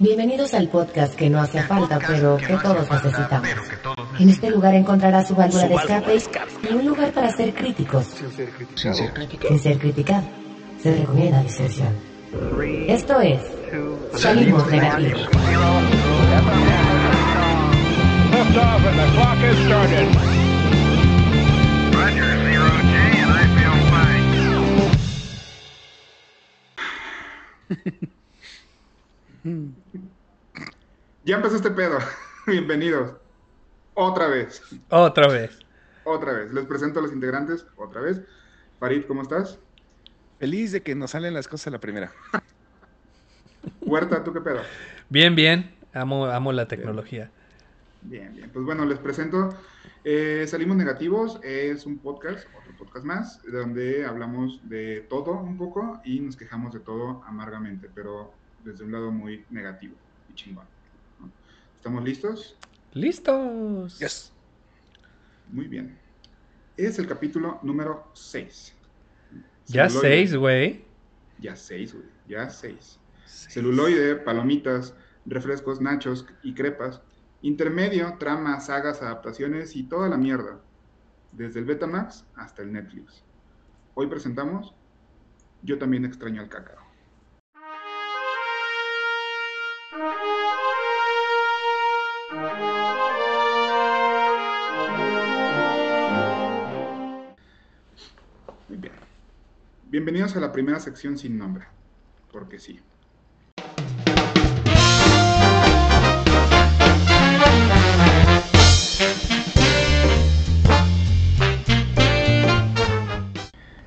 Bienvenidos al podcast que no hace falta, pero que todos necesitamos. En este lugar encontrarás su válvula de escape y un lugar para ser críticos. Sin ser crítico. Sin ser criticado. Se recomienda discreción. Esto es Salimos Negativos. Roger, Ya empezó este pedo. Bienvenidos. Otra vez. Otra vez. Otra vez. Les presento a los integrantes. Otra vez. Farid, ¿cómo estás? Feliz de que nos salen las cosas a la primera. Huerta, ¿tú qué pedo? Bien, bien. Amo, amo la tecnología. Bien, bien. Pues bueno, les presento. eh, Salimos Negativos es un podcast, otro podcast más, donde hablamos de todo un poco y nos quejamos de todo amargamente, pero desde un lado muy negativo y chingón. ¿no? ¿Estamos listos? ¡Listos! Yes. Muy bien. Es el capítulo número 6. Ya seis, güey. Ya 6, güey. Ya 6. Celuloide, palomitas, refrescos, nachos y crepas. Intermedio, tramas, sagas, adaptaciones y toda la mierda. Desde el Betamax hasta el Netflix. Hoy presentamos Yo también extraño al cácaro. Bienvenidos a la primera sección sin nombre. Porque sí.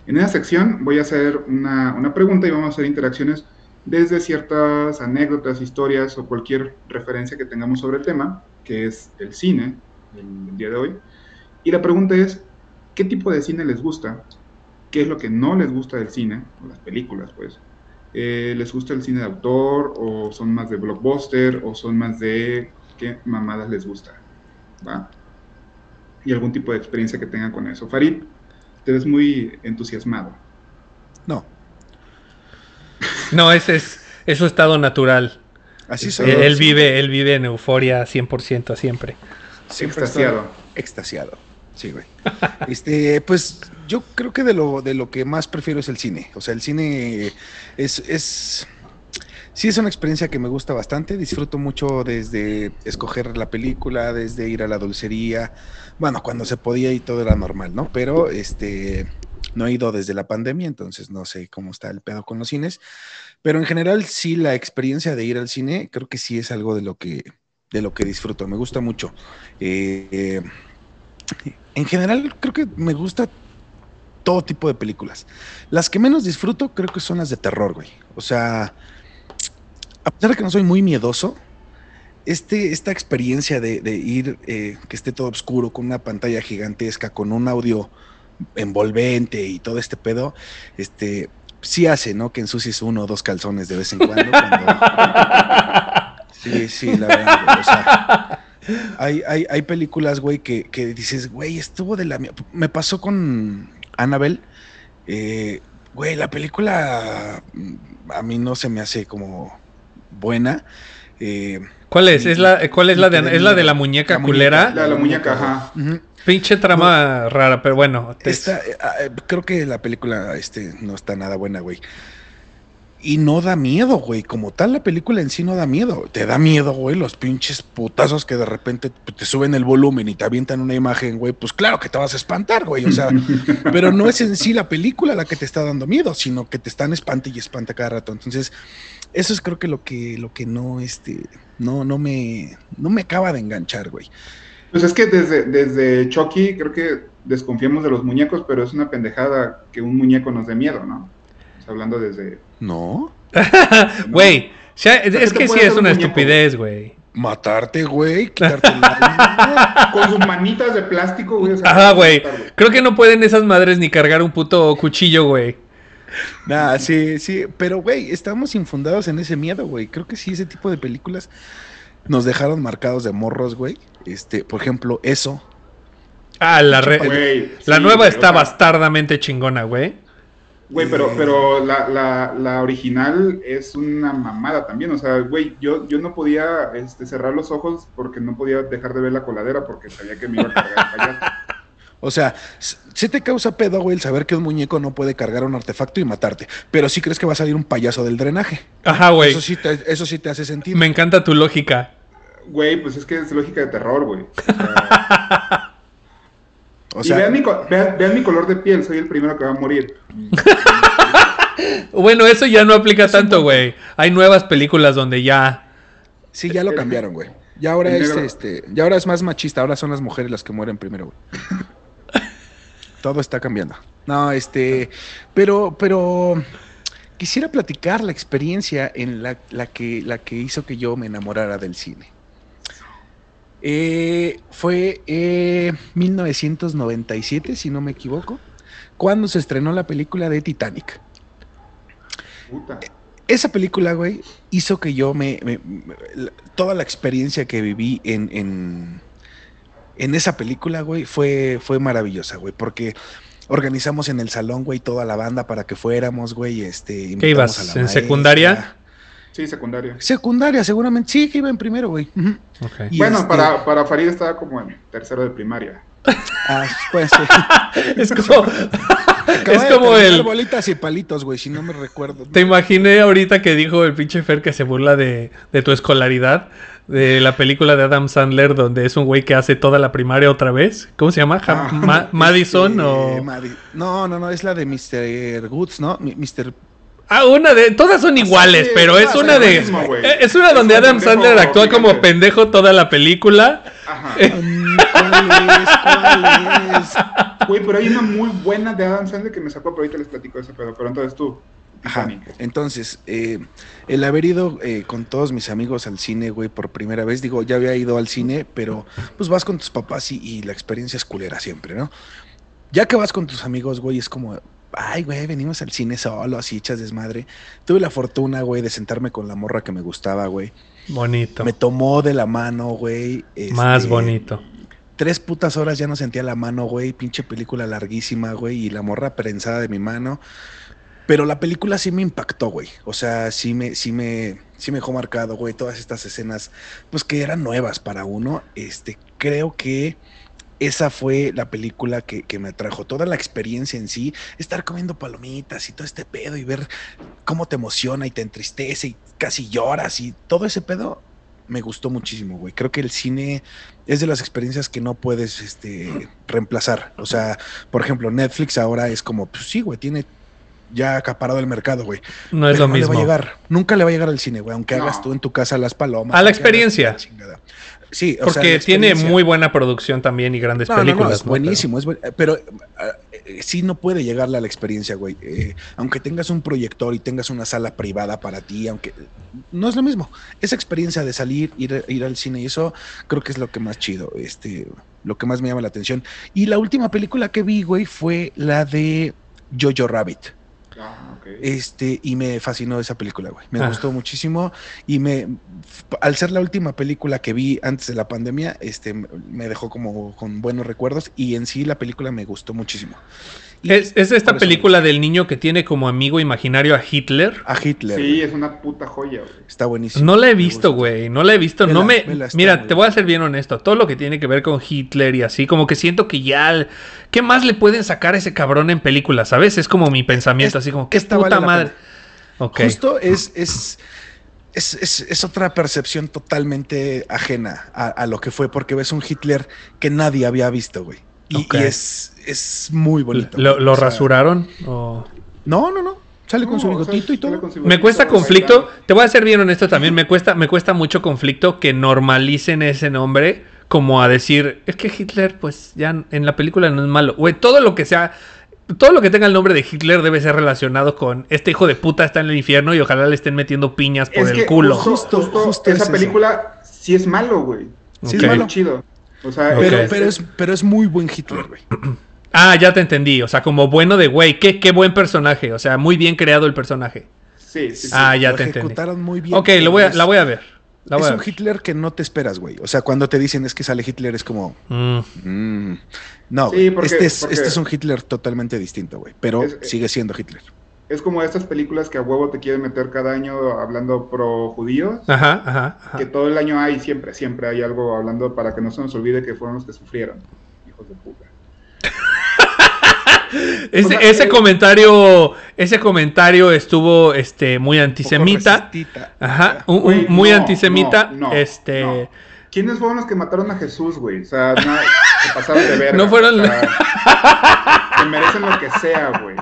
En esta sección voy a hacer una, una pregunta y vamos a hacer interacciones desde ciertas anécdotas, historias o cualquier referencia que tengamos sobre el tema, que es el cine, el día de hoy. Y la pregunta es, ¿qué tipo de cine les gusta? ¿Qué es lo que no les gusta del cine? O las películas, pues. Eh, ¿Les gusta el cine de autor? ¿O son más de blockbuster? ¿O son más de qué mamadas les gusta? ¿Va? Y algún tipo de experiencia que tengan con eso. Farid, te ves muy entusiasmado. No, No, ese es, es su estado natural. así Él, soy. él vive, él vive en euforia 100% siempre. Siempre extasiado. estoy Extasiado. Sí, güey. Este, pues yo creo que de lo, de lo que más prefiero es el cine. O sea, el cine es, es. Sí, es una experiencia que me gusta bastante. Disfruto mucho desde escoger la película, desde ir a la dulcería. Bueno, cuando se podía y todo era normal, ¿no? Pero este. No he ido desde la pandemia, entonces no sé cómo está el pedo con los cines. Pero en general, sí, la experiencia de ir al cine, creo que sí es algo de lo que, de lo que disfruto. Me gusta mucho. Eh, eh, en general, creo que me gusta todo tipo de películas. Las que menos disfruto, creo que son las de terror, güey. O sea, a pesar de que no soy muy miedoso, este, esta experiencia de, de ir, eh, que esté todo oscuro, con una pantalla gigantesca, con un audio envolvente y todo este pedo, este, sí hace, ¿no? Que ensucies uno o dos calzones de vez en cuando. cuando- Sí, sí, la verdad. o sea, hay, hay, hay películas, güey, que, que dices, güey, estuvo de la... mie-". Me pasó con Annabelle. eh, güey, la película mm, a mí no se me hace como buena. eh, ¿Cuál es? ¿Es la, ¿Cuál es la de, es la de la muñeca La muñeca. culera? La, la muñeca, ajá. Pinche trama rara, pero bueno. te- Esta, eh, ah, eh, creo que la película este, no está nada buena, güey. Y no da miedo, güey. Como tal, la película en sí no da miedo. Te da miedo, güey, los pinches putazos que de repente te suben el volumen y te avientan una imagen, güey. Pues claro que te vas a espantar, güey. O sea, pero no es en sí la película la que te está dando miedo, sino que te están espante y espanta cada rato. Entonces, eso es creo que lo que, lo que no, este, no, no me, no me acaba de enganchar, güey. Pues es que desde, desde Chucky creo que desconfiamos de los muñecos, pero es una pendejada que un muñeco nos dé miedo, ¿no? O sea, hablando desde... No. Güey, ya- ¿qué es que sí es una un estupidez, güey. Matarte, güey, quitarte la Con sus manitas de plástico, güey. o sea, Ajá, güey. Creo que no pueden esas madres ni cargar un puto cuchillo, güey. Nah, sí, sí, pero güey, estamos infundados en ese miedo, güey. Creo que sí, ese tipo de películas nos dejaron marcados de morros, güey. Este, por ejemplo, eso. Ah, la, re- la sí, nueva está bastardamente chingona, güey. Güey, pero, pero la, la, la original es una mamada también. O sea, güey, yo, yo no podía este, cerrar los ojos porque no podía dejar de ver la coladera porque sabía que me iba a cargar el payaso. O sea, sí te causa pedo, güey, el saber que un muñeco no puede cargar un artefacto y matarte. Pero sí crees que va a salir un payaso del drenaje. Ajá, güey. Eso sí te, eso sí te hace sentido. Me encanta tu lógica. Güey, pues es que es lógica de terror, güey. O sea, O y sea, vean mi, vean, vean mi color de piel, soy el primero que va a morir. Bueno, eso ya no aplica tanto, güey. Hay nuevas películas donde ya. sí, ya lo cambiaron, güey. Ya ahora es este, ya ahora es más machista, ahora son las mujeres las que mueren primero, güey. Todo está cambiando. No, este, pero, pero quisiera platicar la experiencia en la, la que, la que hizo que yo me enamorara del cine. Eh, fue eh, 1997, si no me equivoco, cuando se estrenó la película de Titanic. Puta. Esa película, güey, hizo que yo me, me- me- la- toda la experiencia que viví en, en, en esa película, güey, fue, fue maravillosa, güey, porque organizamos en el salón, güey, toda la banda para que fuéramos, güey, este... invitamos ibas? a la ¿En maestra. secundaria? Sí, secundaria. Secundaria, seguramente, sí, que iba en primero, güey. Bueno, este- para, para Farid estaba como en tercero de primaria. Ah, pues sí. Es como. Es como el. bolitas y palitos, güey, si no me recuerdo. Te imaginé ahorita que dijo el pinche Fer que se burla de, de tu escolaridad. De la película de Adam Sandler, donde es un güey que hace toda la primaria otra vez. ¿Cómo se llama? Ah, Ma- Madison Este, o. Madi- No, no, no, es la de Mr. Goods, ¿no? Mr. Ah, una de. Todas son iguales, sí, pero es una de. mismo, eh, Es una Es donde un Adam pendejo Sandler actúa como pendejo toda la película. Ajá. Mm, ¿Cuál es? ¿Cuál es? Güey, pero hay una muy buena de Adam Sandler que me sacó, pero ahorita les platico ese pedo. Pero entonces tú, Ajá. Entonces, eh, el haber ido eh, con todos mis amigos al cine, güey, por primera vez, digo, ya había ido al cine, pero pues vas con tus papás y, y la experiencia es culera siempre, ¿no? Ya que vas con tus amigos, güey, es como, ay, güey, venimos al cine solo, así echas desmadre. Tuve la fortuna, güey, de sentarme con la morra que me gustaba, güey. Bonito. Me tomó de la mano, güey. Más este, bonito. Tres putas horas ya no sentía la mano, güey. Pinche película larguísima, güey. Y la morra prensada de mi mano. Pero la película sí me impactó, güey. O sea, sí me, sí me, sí me dejó marcado, güey. Todas estas escenas, pues que eran nuevas para uno. Este, creo que esa fue la película que, que me atrajo. Toda la experiencia en sí, estar comiendo palomitas y todo este pedo y ver cómo te emociona y te entristece y casi lloras y todo ese pedo me gustó muchísimo, güey. Creo que el cine es de las experiencias que no puedes este, reemplazar. O sea, por ejemplo, Netflix ahora es como, pues sí, güey, tiene ya acaparado el mercado, güey. No es Pero lo no mismo. le va a llegar, nunca le va a llegar al cine, güey, aunque No. hagas tú en tu casa las palomas. A la experiencia. la. Sí, o Porque tiene muy buena producción también y grandes No, no, no, películas. es buenísimo, es buen- pero ah, eh, sí no puede llegarle a la experiencia, güey. Eh, aunque tengas un proyector y tengas una sala privada para ti, aunque no es lo mismo. Esa experiencia de salir, ir, ir al cine y eso, creo que es lo que más chido, este, lo que más me llama la atención. Y la última película que vi, güey, fue la de Jojo Rabbit. Ah. Este, y me fascinó esa película, güey. Me Ah. gustó muchísimo. Y me, al ser la última película que vi antes de la pandemia, este, me dejó como con buenos recuerdos. Y en sí la película me gustó muchísimo. Es, es esta película del niño que tiene como amigo imaginario a Hitler. A Hitler. Sí, güey. es una puta joya, güey. Está buenísimo. No la he visto, güey. No la he visto. no me. Mira, te voy a ser bien honesto. Todo lo que tiene que ver con Hitler y así, como que siento que ya. ¿Qué más le pueden sacar a ese cabrón en películas? ¿Sabes? Es como mi pensamiento, Es- así como, ¿qué esta puta vale madre? pena. Ok. Justo es, es, es, es- es otra percepción totalmente ajena a, a lo que fue, porque ves un Hitler que nadie había visto, güey. Y, es, es muy bonito. ¿Lo, güey. lo O sea, rasuraron? o- No, no, no. Sale con su No, o sea, bigotito y todo. Me bigotito, cuesta conflicto, bailando. te voy a ser bien honesto también, me cuesta, me cuesta mucho conflicto que normalicen ese nombre como a decir, es que Hitler, pues ya en la película no es malo. Güey, todo lo que sea, todo lo que tenga el nombre de Hitler debe ser relacionado con este hijo de puta está en el infierno y ojalá le estén metiendo piñas por Es el que culo. Justo, Justo, justo justo es esa eso. película sí es malo, güey. Sí, Ok. es malo. chido. O sea, Pero, Ok. pero, es, pero es muy buen Hitler, güey. Ah, ya te entendí, o sea, como bueno de güey, qué, qué buen personaje, o sea, muy bien creado el personaje. Sí, sí, sí. Ah, ya Lo te entendí. ejecutaron muy bien. Ok, lo voy a, Es- la voy a ver. La voy es a un ver. Hitler que no te esperas, güey. O sea, cuando te dicen es que sale Hitler, es como. Mm. mm, no, Sí, güey. porque- este, es, porque- este es un Hitler totalmente distinto, güey. Pero Es- sigue siendo Hitler. Es como estas películas que a huevo te quieren meter cada año hablando pro judíos. Ajá, ajá, ajá. Que todo el año hay, siempre, siempre hay algo hablando para que no se nos olvide que fueron los que sufrieron. Hijos de puta. Ese, O sea, ese eh, comentario, ese comentario estuvo este muy antisemita. Ajá, un- un- Güey, muy no, antisemita. no, no, este. ¿Quiénes fueron los que mataron a Jesús, güey? O sea, no, se pasaron de verga. No fueron- o sea, que merecen lo que sea, güey.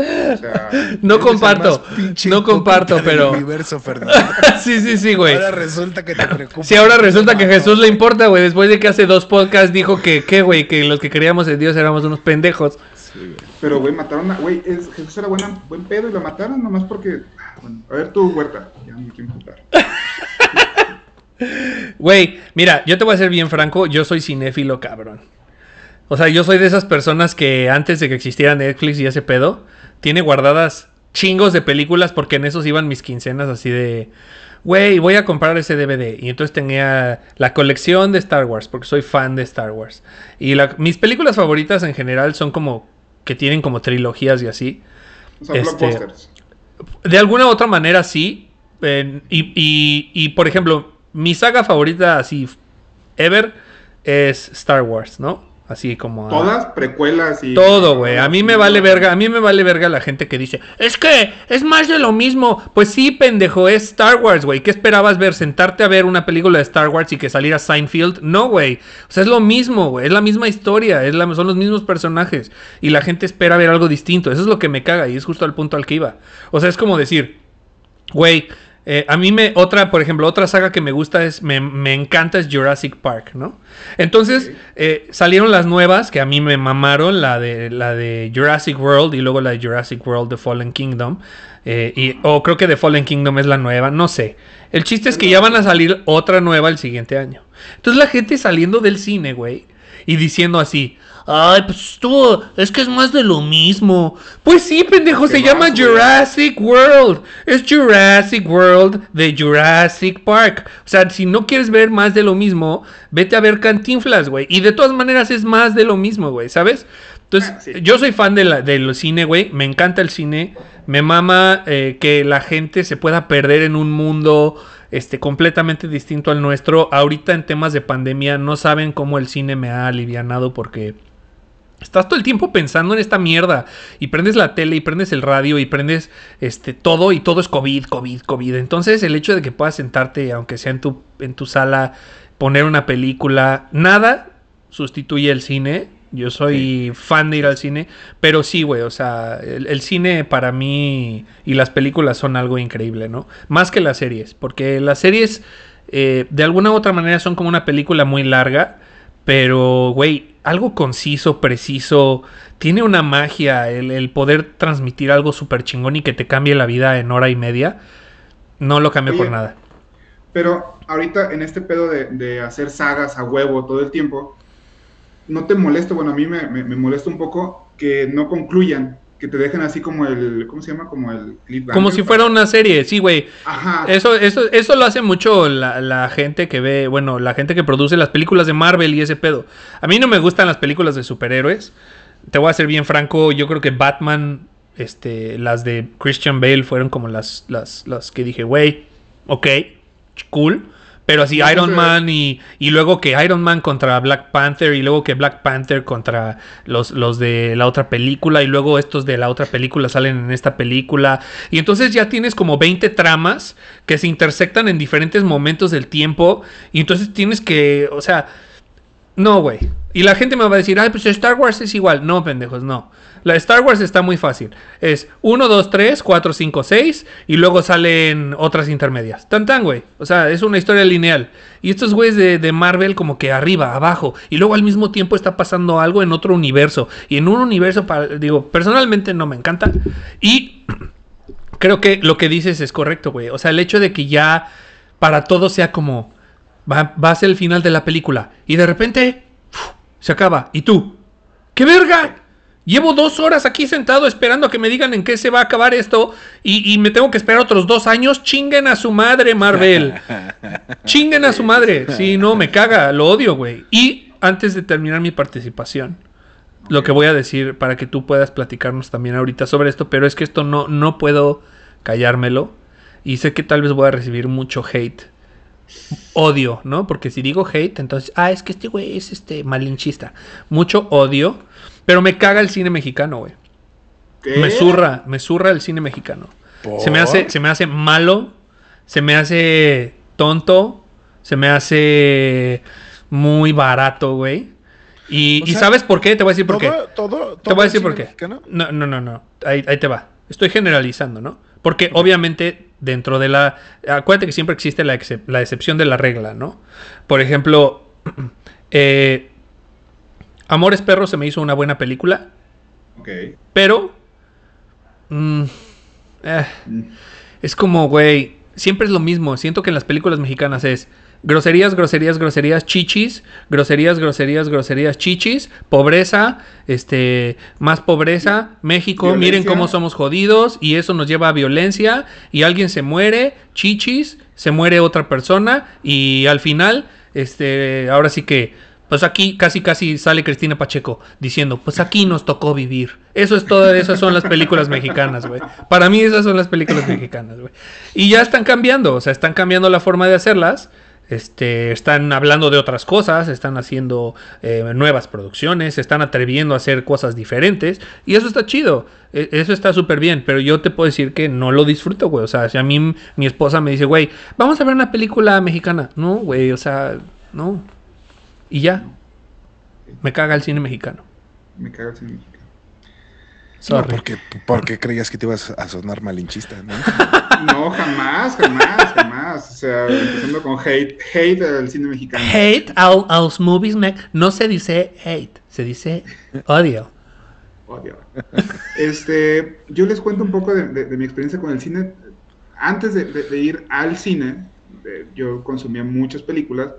O sea, No comparto, no comparto, pero. universo, sí, sí, sí, güey. Ahora resulta que te preocupa. Sí, ahora resulta que Jesús le importa, güey. Después de que hace dos podcasts dijo que, ¿qué, güey? Que los que creíamos en Dios éramos unos pendejos. pero, güey, mataron a. Güey, es- Jesús era buena, buen pedo y lo mataron nomás porque. ah, Bueno, a ver tu huerta. Ya me quiero. Güey, mira, yo te voy a ser bien franco, yo soy cinéfilo, cabrón. O sea, yo soy de esas personas que antes de que existiera Netflix y ese pedo, tiene guardadas chingos de películas porque en esos iban mis quincenas así de, güey, voy a comprar ese DVD. Y entonces tenía la colección de Star Wars, porque soy fan de Star Wars. Y la- mis películas favoritas en general son como que tienen como trilogías y así. O sea, Este. De alguna u otra manera sí. eh, y, y- y, por ejemplo, mi saga favorita así ever es Star Wars, ¿no? Así como... a- Todas precuelas y. Todo, güey. A mí me vale verga. A mí me vale verga la gente que dice, es que es más de lo mismo. Pues sí, pendejo, es Star Wars, güey. ¿Qué esperabas ver? ¿Sentarte a ver una película de Star Wars y que saliera Seinfeld? No, güey. O sea, es lo mismo, güey. Es la misma historia. Es la- son los mismos personajes. Y la gente espera ver algo distinto. Eso es lo que me caga y es justo al punto al que iba. O sea, es como decir, Güey, eh, a mí me, otra, por ejemplo, otra saga que me gusta es, me, me encanta es Jurassic Park, ¿no? Entonces, eh, salieron las nuevas que a mí me mamaron, la de, la de Jurassic World y luego la de Jurassic World The Fallen Kingdom. eh, y, o creo que The Fallen Kingdom es la nueva, no sé. El chiste es que ya van a salir otra nueva el siguiente año. Entonces la gente saliendo del cine, güey, y diciendo así, ay, pues tú, es que es más de lo mismo. Pues sí, pendejo, ¿Qué se llama güey? Jurassic World. Es Jurassic World de Jurassic Park. O sea, si no quieres ver más de lo mismo, vete a ver Cantinflas, güey. Y de todas maneras es más de lo mismo, güey, ¿sabes? Entonces, Ah, sí. yo soy fan de la, del cine, güey. Me encanta el cine. Me mama eh, que la gente se pueda perder en un mundo este, completamente distinto al nuestro. Ahorita en temas de pandemia no saben cómo el cine me ha alivianado porque estás todo el tiempo pensando en esta mierda y prendes la tele y prendes el radio y prendes este todo y todo es COVID, COVID, COVID. Entonces el hecho de que puedas sentarte, aunque sea en tu, en tu sala, poner una película, nada sustituye el cine. Yo soy fan de ir al cine, pero sí, güey, o sea, el, el cine para mí y las películas son algo increíble, ¿no? Más que las series, porque las series eh, de alguna u otra manera son como una película muy larga, pero, güey, algo conciso, preciso, tiene una magia el, el poder transmitir algo súper chingón y que te cambie la vida en hora y media. No lo cambio por nada. Pero ahorita en este pedo de, de hacer sagas a huevo todo el tiempo, ¿no te molesta? Bueno, a mí me, me- me molesta un poco que no concluyan, que te dejen así como el, ¿cómo se llama? Como el cliffhanger. Como si fuera una serie, sí, güey. Ajá. Eso, eso, eso lo hace mucho la, la gente que ve, bueno, la gente que produce las películas de Marvel y ese pedo. A mí no me gustan las películas de superhéroes. Te voy a ser bien franco, yo creo que Batman, este, las de Christian Bale fueron como las, las, las que dije, güey, ok, cool. Pero así No, Iron Man y, y luego que Iron Man contra Black Panther y luego que Black Panther contra los, los de la otra película y luego estos de la otra película salen en esta película. Y entonces ya tienes como 20 tramas que se intersectan en diferentes momentos del tiempo y entonces tienes que, o sea, no, güey. Y la gente me va a decir, ay, pues Star Wars es igual. No, pendejos, no. La Star Wars está muy fácil. Es 1, 2, 3, 4, 5, 6 y luego salen otras intermedias. Tan tan, güey. O sea, es una historia lineal. Y estos güeyes de, de Marvel como que arriba, abajo. Y luego al mismo tiempo está pasando algo en otro universo. Y en un universo, digo, personalmente no me encanta. Y creo que lo que dices es correcto, güey. O sea, el hecho de que ya para todo sea como va, va a ser el final de la película y de repente se acaba. ¿Y tú? ¿Qué verga? Llevo dos horas aquí sentado esperando a que me digan en qué se va a acabar esto y, y me tengo que esperar otros dos años. Chinguen a su madre, Marvel. Chinguen a su madre. Sí, no, me caga, lo odio, güey. Y antes de terminar mi participación, lo que voy a decir para que tú puedas platicarnos también ahorita sobre esto, pero es que esto no, no puedo callármelo y sé que tal vez voy a recibir mucho hate. Odio, ¿no? Porque si digo hate, entonces, ah, es que este güey es este malinchista. Mucho odio, pero me caga el cine mexicano, güey. Me zurra, me zurra el cine mexicano. Se me hace, se me hace malo, se me hace tonto, se me hace muy barato, güey. Y, O y sea, ¿sabes por qué? Te voy a decir por qué. Todo, todo, Te voy a decir por qué. mexicano. No, no, no, no. Ahí, ahí te va. Estoy generalizando, ¿no? Porque obviamente dentro de la... Acuérdate que siempre existe la, excep- la excepción de la regla, ¿no? Por ejemplo, eh, Amores Perros se me hizo una buena película, Ok. pero... mm, eh, es como, güey, siempre es lo mismo. Siento que en las películas mexicanas es groserías, groserías, groserías, chichis, groserías, groserías, groserías, chichis, pobreza, este, más pobreza, México, miren cómo somos jodidos y eso nos lleva a violencia y alguien se muere, chichis, se muere otra persona y al final, este, ahora sí que pues aquí casi casi sale Cristina Pacheco diciendo, pues aquí nos tocó vivir. Eso es todo, esas son las películas mexicanas, güey. Para mí esas son las películas mexicanas, güey. Y ya están cambiando, o sea, están cambiando la forma de hacerlas. Este, están hablando de otras cosas, están haciendo eh, nuevas producciones, están atreviendo a hacer cosas diferentes y eso está chido, e- eso está súper bien, pero yo te puedo decir que no lo disfruto, güey, o sea, si a mí mi esposa me dice, güey, vamos a ver una película mexicana, no, güey, o sea, no, y ya, me caga el cine mexicano, Me cago en cine mexicano. No, sorry. porque, porque creías que te ibas a sonar malinchista, ¿no? No, jamás, jamás, jamás. O sea, empezando con hate, hate al cine mexicano. Hate a, los movies, me- no se dice hate, se dice odio. Odio. Este, yo les cuento un poco de, de- de mi experiencia con el cine. Antes de, de- de ir al cine, eh, yo consumía muchas películas,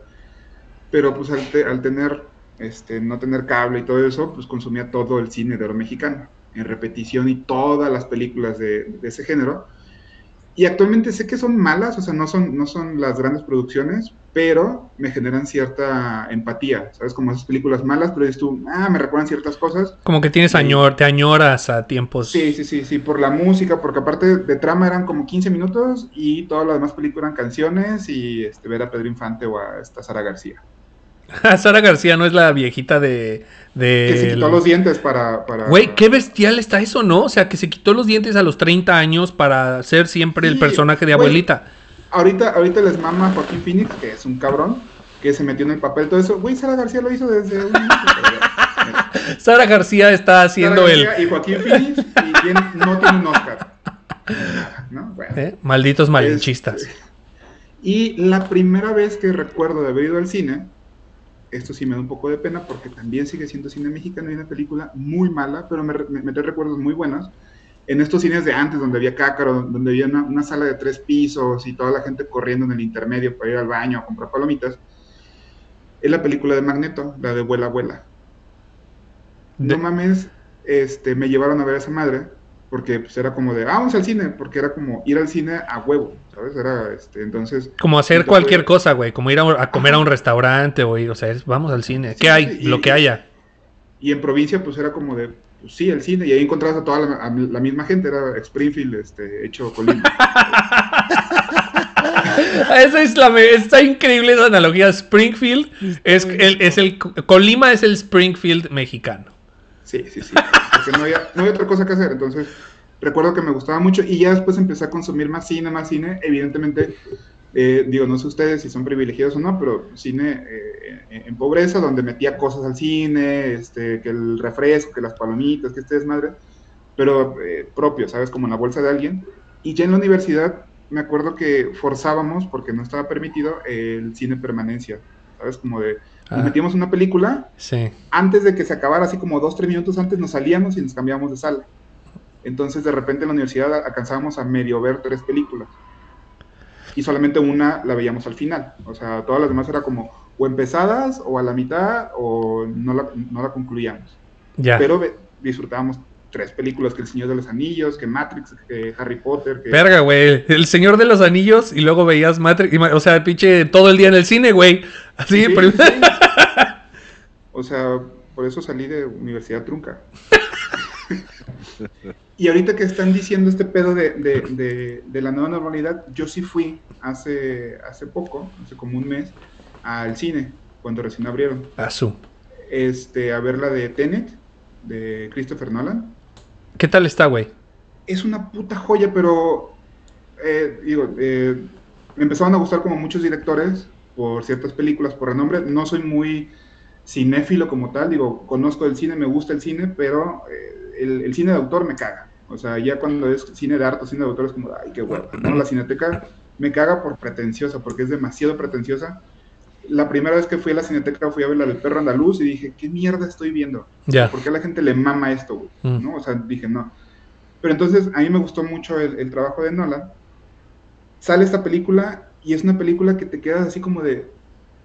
pero pues al, te- al tener, este, no tener cable y todo eso, pues consumía todo el cine de oro mexicano, en repetición y todas las películas de, de ese género. Y actualmente sé que son malas, o sea, no son, no son las grandes producciones, pero me generan cierta empatía, ¿sabes? Como esas películas malas, pero dices tú, ah, me recuerdan ciertas cosas. Como que tienes añor, te añoras a tiempos. Sí, sí, sí, sí, por la música, porque aparte de trama eran como 15 minutos y todas las demás películas eran canciones y este, ver a Pedro Infante o a esta Sara García. Sara García no es la viejita de. de Que se quitó los dientes para... para Güey, qué bestial está eso, ¿no? O sea, que se quitó los dientes a los 30 años para ser siempre el personaje de abuelita. Ahorita, ahorita les mama Joaquín Phoenix, que es un cabrón, que se metió en el papel, todo eso. Güey, Sara García lo hizo desde un... Sara García está haciendo Sara el. Y Joaquín Phoenix y bien, no tiene un Oscar. ¿No? Bueno. ¿eh? Malditos malinchistas. Este, Y la primera vez que recuerdo de haber ido al cine, esto sí me da un poco de pena porque también sigue siendo cine mexicano y una película muy mala, pero me, me, me trae recuerdos muy buenos. En estos cines de antes, donde había cácaro, donde había una, una sala de tres pisos y toda la gente corriendo en el intermedio para ir al baño a comprar palomitas, es la película de Magneto, la de Vuela, Vuela. No mames, este, me llevaron a ver a esa madre, porque pues, era como de, ah, vamos al cine, porque era como ir al cine a huevo, ¿sabes? Era, este, entonces... Como hacer Entonces, cualquier cosa, güey. Como ir a, a comer a un restaurante o ir, o sea, es- vamos al cine. Sí, ¿Qué hay? y- Lo que haya. Y en provincia, pues era como de, pues sí, el cine, y ahí encontrabas a toda la, a la misma gente, era Springfield, este, hecho Colima. Esa es la está increíble esa analogía. Springfield es el, es el Colima es el Springfield mexicano. Sí, sí, sí, porque no había, no había otra cosa que hacer, entonces recuerdo que me gustaba mucho y ya después empecé a consumir más cine, más cine, evidentemente, eh, digo, no sé ustedes si son privilegiados o no, pero cine eh, en, pobreza, donde metía cosas al cine, este, que el refresco, que las palomitas, que este desmadre, pero eh, propio, ¿sabes? Como en la bolsa de alguien. Y ya en la universidad me acuerdo que forzábamos, porque no estaba permitido, el cine permanencia, ¿sabes? Como de, nos Ah. metíamos una película Sí. antes de que se acabara, así como dos, tres minutos antes, nos salíamos y nos cambiábamos de sala. Entonces, de repente en la universidad alcanzábamos a medio ver tres películas. Y solamente una la veíamos al final. O sea, todas las demás era como o empezadas o a la mitad o no la, no la concluíamos. Ya. Pero disfrutábamos tres películas, que El Señor de los Anillos, que Matrix, que Harry Potter, que... Verga, güey. El Señor de los Anillos y luego veías Matrix. y O sea, pinche todo el día en el cine, güey. Así, Sí, sí. O sea, por eso salí de Universidad Trunca. y ahorita que están diciendo este pedo de, de- de- de la nueva normalidad, yo sí fui hace, hace poco, hace como un mes, al cine, cuando recién abrieron, Azul. este, a ver la de Tenet, de Christopher Nolan. ¿Qué tal está, güey? es una puta joya, pero eh, digo, eh, me empezaron a gustar como muchos directores por ciertas películas, por renombre. No soy muy cinéfilo como tal, digo, conozco el cine, me gusta el cine, pero eh, el, el cine de autor me caga. O sea, ya cuando es cine de arte, cine de autor es como, ay, qué huevo. ¿no? La cineteca me caga por pretenciosa, porque es demasiado pretenciosa. La primera vez que fui a la cineteca fui a ver la del perro andaluz y dije, ¿qué mierda estoy viendo? Ya. ¿Por qué a la gente le mama esto, güey? Mm. ¿No? O sea, dije, no. Pero entonces a mí me gustó mucho el, el trabajo de Nolan. Sale esta película y es una película que te quedas así como de,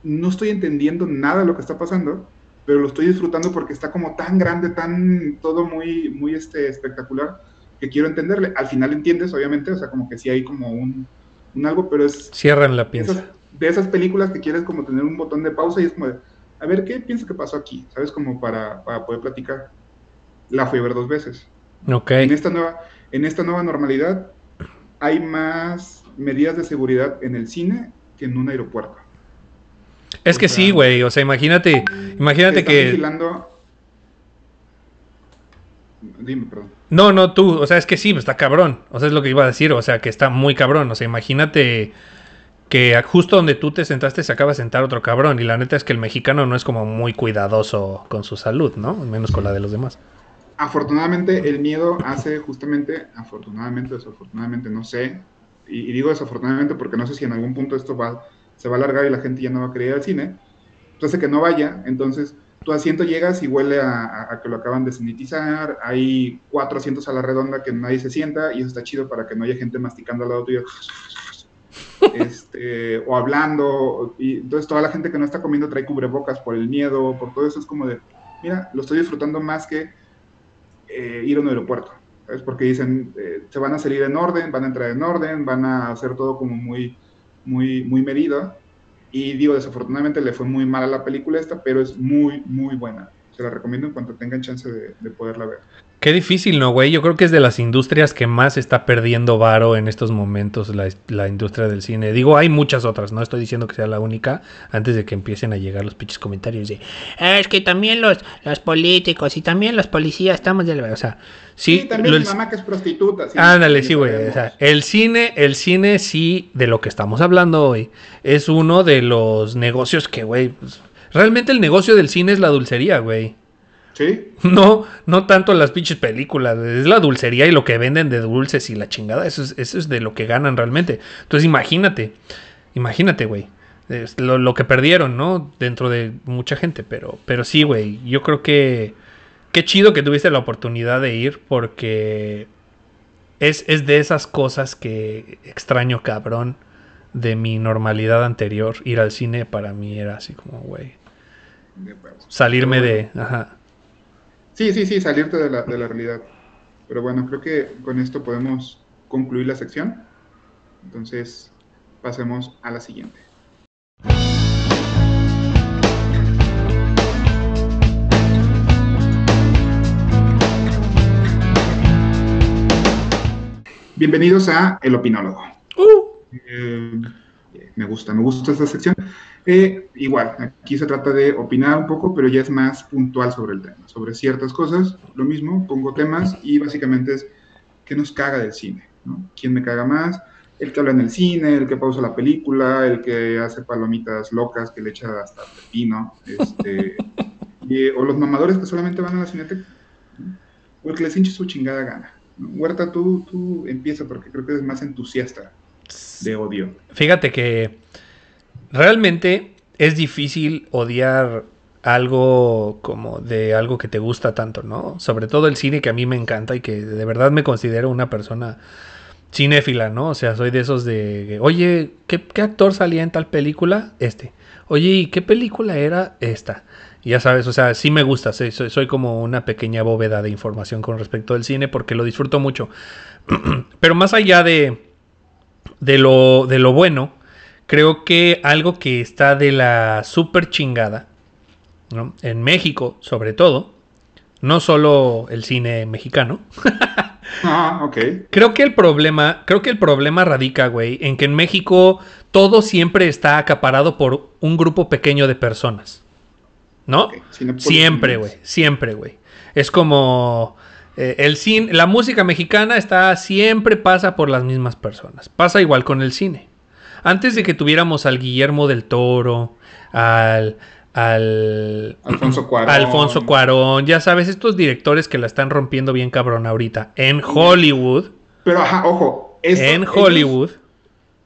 no estoy entendiendo nada de lo que está pasando, pero lo estoy disfrutando porque está como tan grande, tan todo muy, muy este, espectacular, que quiero entenderle. Al final entiendes, obviamente, o sea, como que sí hay como un, un algo, pero es Cierran la esas- pinza. de esas películas que quieres como tener un botón de pausa y es como de, a ver, ¿qué piensas que pasó aquí? ¿Sabes? Como para, para poder platicar. La fui a ver dos veces. Ok. En esta nueva, en esta nueva normalidad hay más medidas de seguridad en el cine que en un aeropuerto. Es que o sea, sí, güey. O sea, imagínate, imagínate que. vigilando... Dime, perdón. No, no, tú, o sea, es que sí, está cabrón. O sea, es lo que iba a decir, o sea, que está muy cabrón. O sea, imagínate que justo donde tú te sentaste se acaba de sentar otro cabrón. Y la neta es que el mexicano no es como muy cuidadoso con su salud, ¿no? Menos con la de los demás. Afortunadamente el miedo hace justamente, afortunadamente desafortunadamente, no sé, y, digo desafortunadamente porque no sé si en algún punto esto va, se va a alargar y la gente ya no va a querer ir al cine, entonces que no vaya, entonces tu asiento llegas y huele a, a- a que lo acaban de sanitizar, hay cuatro asientos a la redonda que nadie se sienta y eso está chido para que no haya gente masticando al lado tuyo. Este, o hablando, y entonces toda la gente que no está comiendo trae cubrebocas por el miedo, por todo eso es como de, mira, lo estoy disfrutando más que eh, ir a un aeropuerto, ¿sabes? Porque dicen, eh, se van a salir en orden, van a entrar en orden, van a hacer todo como muy, muy, muy medido. Y digo, desafortunadamente le fue muy mal a la película esta, pero es muy, muy buena. Se la recomiendo en cuanto tengan chance de, de poderla ver. Qué difícil, ¿no, güey? Yo creo que es de las industrias que más está perdiendo varo en estos momentos la, la industria del cine. Digo, hay muchas otras, no estoy diciendo que sea la única, antes de que empiecen a llegar los pinches comentarios de, "Ah, es que también los, los políticos y también los policías estamos de la... O sea, sí, también lo- mi mamá que es prostituta. sí, Ándale, sí, güey. O sea, el cine, el cine sí, de lo que estamos hablando hoy, es uno de los negocios que, güey, pues, realmente el negocio del cine es la dulcería, güey. Sí, No, no tanto las pinches películas, es la dulcería y lo que venden de dulces y la chingada, eso es, eso es de lo que ganan realmente. Entonces imagínate, imagínate, güey, es lo, lo que perdieron, ¿no? Dentro de mucha gente, pero, pero sí, güey, yo creo que qué chido que tuviste la oportunidad de ir porque es, es de esas cosas que extraño, cabrón, de mi normalidad anterior. Ir al cine para mí era así como, güey. Salirme de... Ajá. Sí, sí, sí, salirte de la, de la realidad. Pero bueno, creo que con esto podemos concluir la sección. Entonces, pasemos a la siguiente. Bienvenidos a El Opinólogo. Eh, me gusta, me gusta esta sección. Eh, igual, aquí se trata de opinar un poco, pero ya es más puntual sobre el tema, sobre ciertas cosas. Lo mismo, pongo temas y básicamente es qué nos caga del cine, ¿no? ¿Quién me caga más? El que habla en el cine, el que pausa la película, el que hace palomitas locas, que le echa hasta pepino, este, y- o los mamadores que solamente van a la cineteca, ¿no? o el que les hinche su chingada gana. Huerta, tú, tú empieza porque creo que eres más entusiasta de odio. Fíjate que realmente es difícil odiar algo como de algo que te gusta tanto, ¿no? Sobre todo el cine que a mí me encanta y que de verdad me considero una persona cinéfila, ¿no? O sea, soy de esos de, oye, ¿qué, actor salía en tal película? Este. Oye, ¿y qué película era esta? Ya sabes, o sea, sí me gusta, soy, soy como una pequeña bóveda de información con respecto al cine porque lo disfruto mucho. Pero más allá de, de lo, de lo bueno, creo que algo que está de la super chingada ¿no? En México, sobre todo, no solo el cine mexicano. Ah, ok. Creo que el problema, creo que el problema radica, güey, en que en México todo siempre está acaparado por un grupo pequeño de personas. ¿No? Siempre, güey. Siempre, güey. Es como eh, el cine, la música mexicana está siempre pasa por las mismas personas. Pasa igual con el cine. Antes de que tuviéramos al Guillermo del Toro, al al Alfonso Cuarón. Alfonso Cuarón, ya sabes, estos directores que la están rompiendo bien cabrón ahorita en Hollywood, Pero, ajá, ojo. esto- en Hollywood.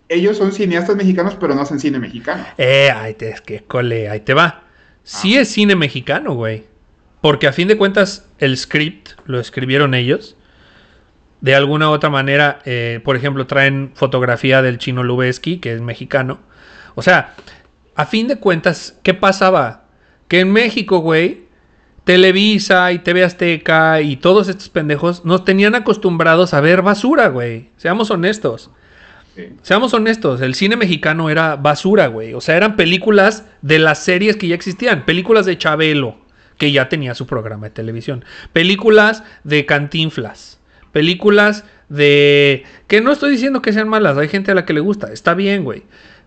Ellos, son cineastas mexicanos, pero no hacen cine mexicano. Eh, te, es que cole, ahí te va. Sí Ah. es cine mexicano, güey. Porque a fin de cuentas, el script lo escribieron ellos. De alguna u otra manera, eh, por ejemplo, traen fotografía del chino Lubeski, que es mexicano. O sea, a fin de cuentas, ¿qué pasaba? Que en México, güey, Televisa y TV Azteca y todos estos pendejos nos tenían acostumbrados a ver basura, güey. Seamos honestos. Seamos honestos, el cine mexicano era basura, güey. O sea, eran películas de las series que ya existían. Películas de Chabelo, que ya tenía su programa de televisión. Películas de Cantinflas. Películas de... Que no estoy diciendo que sean malas, hay gente a la que le gusta. Está bien, güey.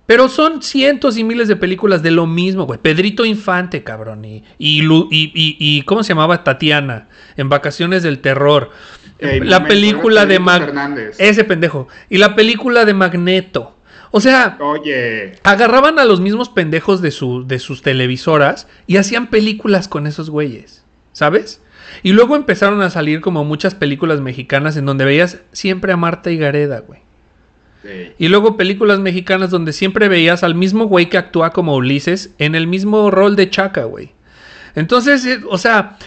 Pero son cientos y miles de películas de lo mismo, güey. Pedrito Infante, cabrón. Y, y, y- ¿cómo se llamaba? Tatiana. En Vacaciones del Terror. La momento, película de Mag... Fernández. Ese pendejo. Y la película de Magneto. O sea, Oye, agarraban a los mismos pendejos de, su, de sus televisoras y hacían películas con esos güeyes. ¿Sabes? Y luego empezaron a salir como muchas películas mexicanas en donde veías siempre a Marta y Gareda, güey. sí. Y luego películas mexicanas donde siempre veías al mismo güey que actúa como Ulises en el mismo rol de Chaca, güey. Entonces, eh, o sea,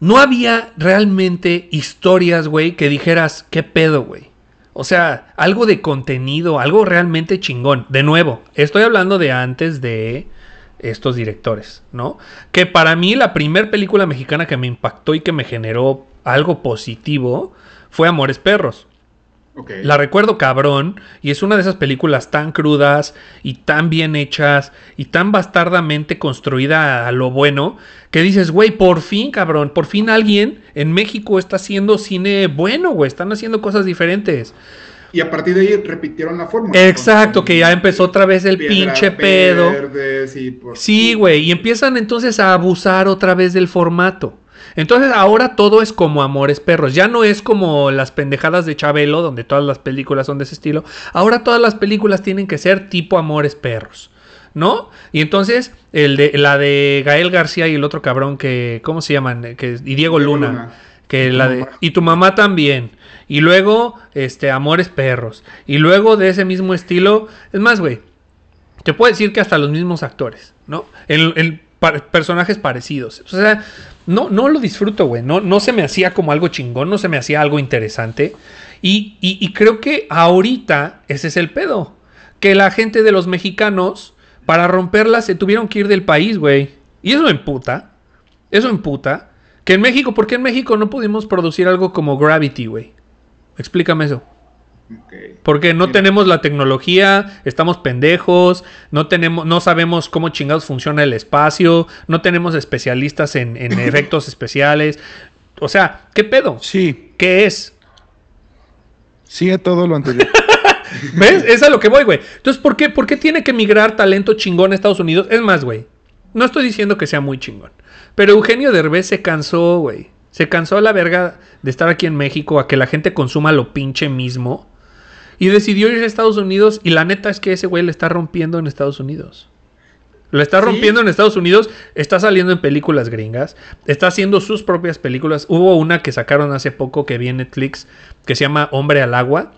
no había realmente historias, güey, que dijeras, ¿qué pedo, güey? O sea, algo de contenido, algo realmente chingón. De nuevo, estoy hablando de antes de estos directores, ¿no? Que para mí la primera película mexicana que me impactó y que me generó algo positivo fue Amores Perros. La recuerdo cabrón y es una de esas películas tan crudas y tan bien hechas y tan bastardamente construida a lo bueno que dices, güey, por fin, cabrón, por fin alguien en México está haciendo cine bueno, güey, están haciendo cosas diferentes. Y a partir de ahí repitieron la fórmula. Exacto, que ya empezó otra vez el pinche pedo. Verdes y por- Sí, güey, y empiezan entonces a abusar otra vez del formato. Entonces ahora todo es como Amores Perros. Ya no es como las pendejadas de Chabelo, donde todas las películas son de ese estilo. Ahora todas las películas tienen que ser tipo Amores Perros. ¿No? Y entonces, el de, la de Gael García y el otro cabrón que. ¿Cómo se llaman? Que, y Diego Luna. Que la de, mamá. y tu mamá también. Y luego, este, Amores Perros. Y luego de ese mismo estilo. Es más, güey. Te puedo decir que hasta los mismos actores, ¿no? En, en pa- personajes parecidos. O sea, no, no lo disfruto, güey. No, no se me hacía como algo chingón, no se me hacía algo interesante. Y, y- y creo que ahorita ese es el pedo. Que la gente de los mexicanos, para romperla, se tuvieron que ir del país, güey. Y eso emputa. Eso emputa. Que en México, ¿por qué en México no pudimos producir algo como Gravity, güey? Explícame eso. Porque no Mira. tenemos la tecnología, estamos pendejos, no tenemos, no sabemos cómo chingados funciona el espacio, no tenemos especialistas en, en efectos especiales. O sea, ¿qué pedo? Sí, ¿Qué es? sí a todo lo anterior. ¿Ves? Es a lo que voy, güey. Entonces, ¿por qué, ¿por qué tiene que migrar talento chingón a Estados Unidos? Es más, güey. No estoy diciendo que sea muy chingón. Pero Eugenio Derbez se cansó, güey. Se cansó a la verga de estar aquí en México a que la gente consuma lo pinche mismo. Y decidió ir a Estados Unidos. Y la neta es que ese güey le está rompiendo en Estados Unidos. Lo está Sí. rompiendo en Estados Unidos. Está saliendo en películas gringas. Está haciendo sus propias películas. Hubo una que sacaron hace poco que vi en Netflix que se llama Hombre al Agua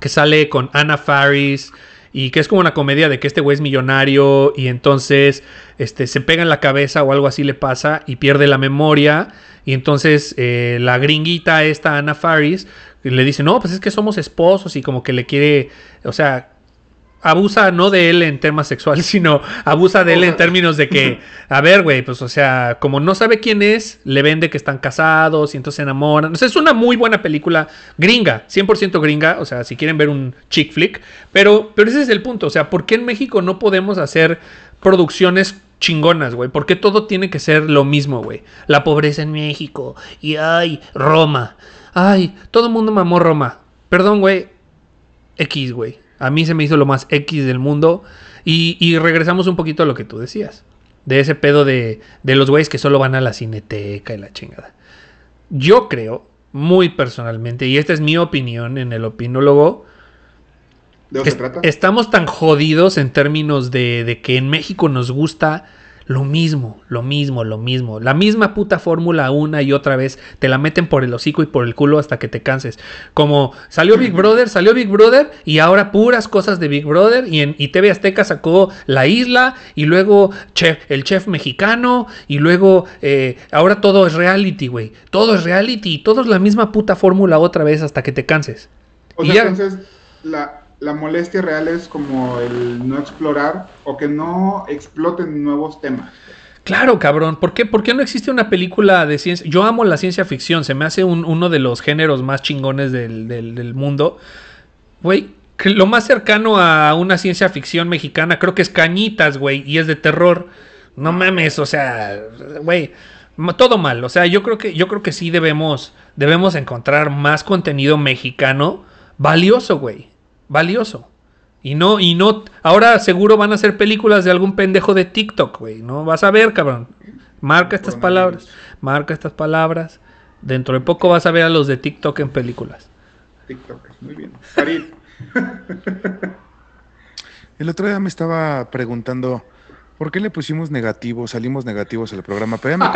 que sale con Anna Faris y que es como una comedia de que este güey es millonario y entonces este, se pega en la cabeza o algo así le pasa y pierde la memoria y entonces eh, la gringuita esta Anna Faris le dice no pues es que somos esposos y como que le quiere o sea abusa no de él en temas sexuales, sino abusa de él en términos de que, a ver, güey, pues o sea, como no sabe quién es, le vende que están casados y entonces se enamoran. O sea, es una muy buena película gringa, 100% gringa, o sea, si quieren ver un chick flick, pero, pero ese es el punto, o sea, ¿por qué en México no podemos hacer producciones chingonas, güey? ¿Por qué todo tiene que ser lo mismo, güey? La pobreza en México. Y ay, Roma. Ay, todo el mundo mamó Roma. Perdón, güey. X, güey. A mí se me hizo lo más X del mundo. Y, y regresamos un poquito a lo que tú decías. De ese pedo de, de los güeyes que solo van a la cineteca y la chingada. Yo creo, muy personalmente, y esta es mi opinión en el opinólogo, ¿De que se trata? estamos tan jodidos en términos de, de que en México nos gusta lo mismo, lo mismo, lo mismo. La misma puta fórmula una y otra vez. Te la meten por el hocico y por el culo hasta que te canses. Como salió Big Brother, salió Big Brother y ahora puras cosas de Big Brother. Y en y TV Azteca sacó La Isla y luego chef, el chef mexicano y luego eh, ahora todo es reality, güey. Todo es reality y todo es la misma puta fórmula otra vez hasta que te canses. O Y sea, ya- entonces, la, la molestia real es como el no explorar o que no exploten nuevos temas. Claro, cabrón. ¿Por qué, ¿Por qué no existe una película de ciencia? Yo amo la ciencia ficción. Se me hace un- uno de los géneros más chingones del, del- mundo. Güey, lo más cercano a una ciencia ficción mexicana creo que es Cañitas, güey. Y es de terror. No mames, o sea, güey. Todo mal. O sea, yo creo que, yo creo que sí debemos, debemos encontrar más contenido mexicano valioso, güey. Valioso. Y no, y no, ahora seguro van a hacer películas de algún pendejo de TikTok, güey, ¿no? Vas a ver, cabrón. Marca estas palabras, marca estas palabras. Dentro de poco vas a ver a los de TikTok en películas. TikTokers, muy bien. Farid, El otro día me estaba preguntando por qué le pusimos negativos, salimos negativos al programa, pero ya me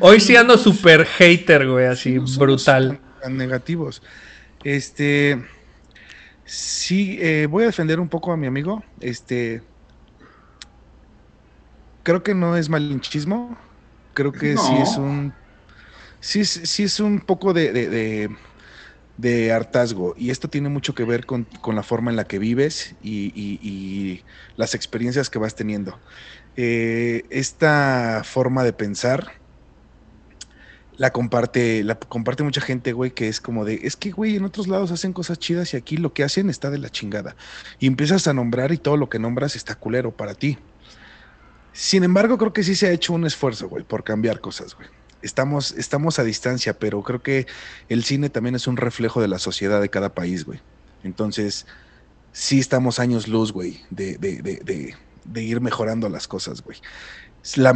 Hoy sí ando super hater, güey, así, no brutal. tan- negativos. Este, sí, eh, voy a defender un poco a mi amigo. Este, creo que no es malinchismo. Creo que sí es un, sí es, sí es un poco de, de, de- de hartazgo. Y esto tiene mucho que ver con, con la forma en la que vives y, y- las experiencias que vas teniendo. Eh, esta forma de pensar la comparte, la comparte mucha gente, güey, que es como de, es que, güey, en otros lados hacen cosas chidas y aquí lo que hacen está de la chingada. Y empiezas a nombrar y todo lo que nombras está culero para ti. Sin embargo, creo que sí se ha hecho un esfuerzo, güey, por cambiar cosas, güey. Estamos, estamos a distancia, pero creo que el cine también es un reflejo de la sociedad de cada país, güey. Entonces, sí estamos años luz, güey, de, de, de, de, ir mejorando las cosas, güey.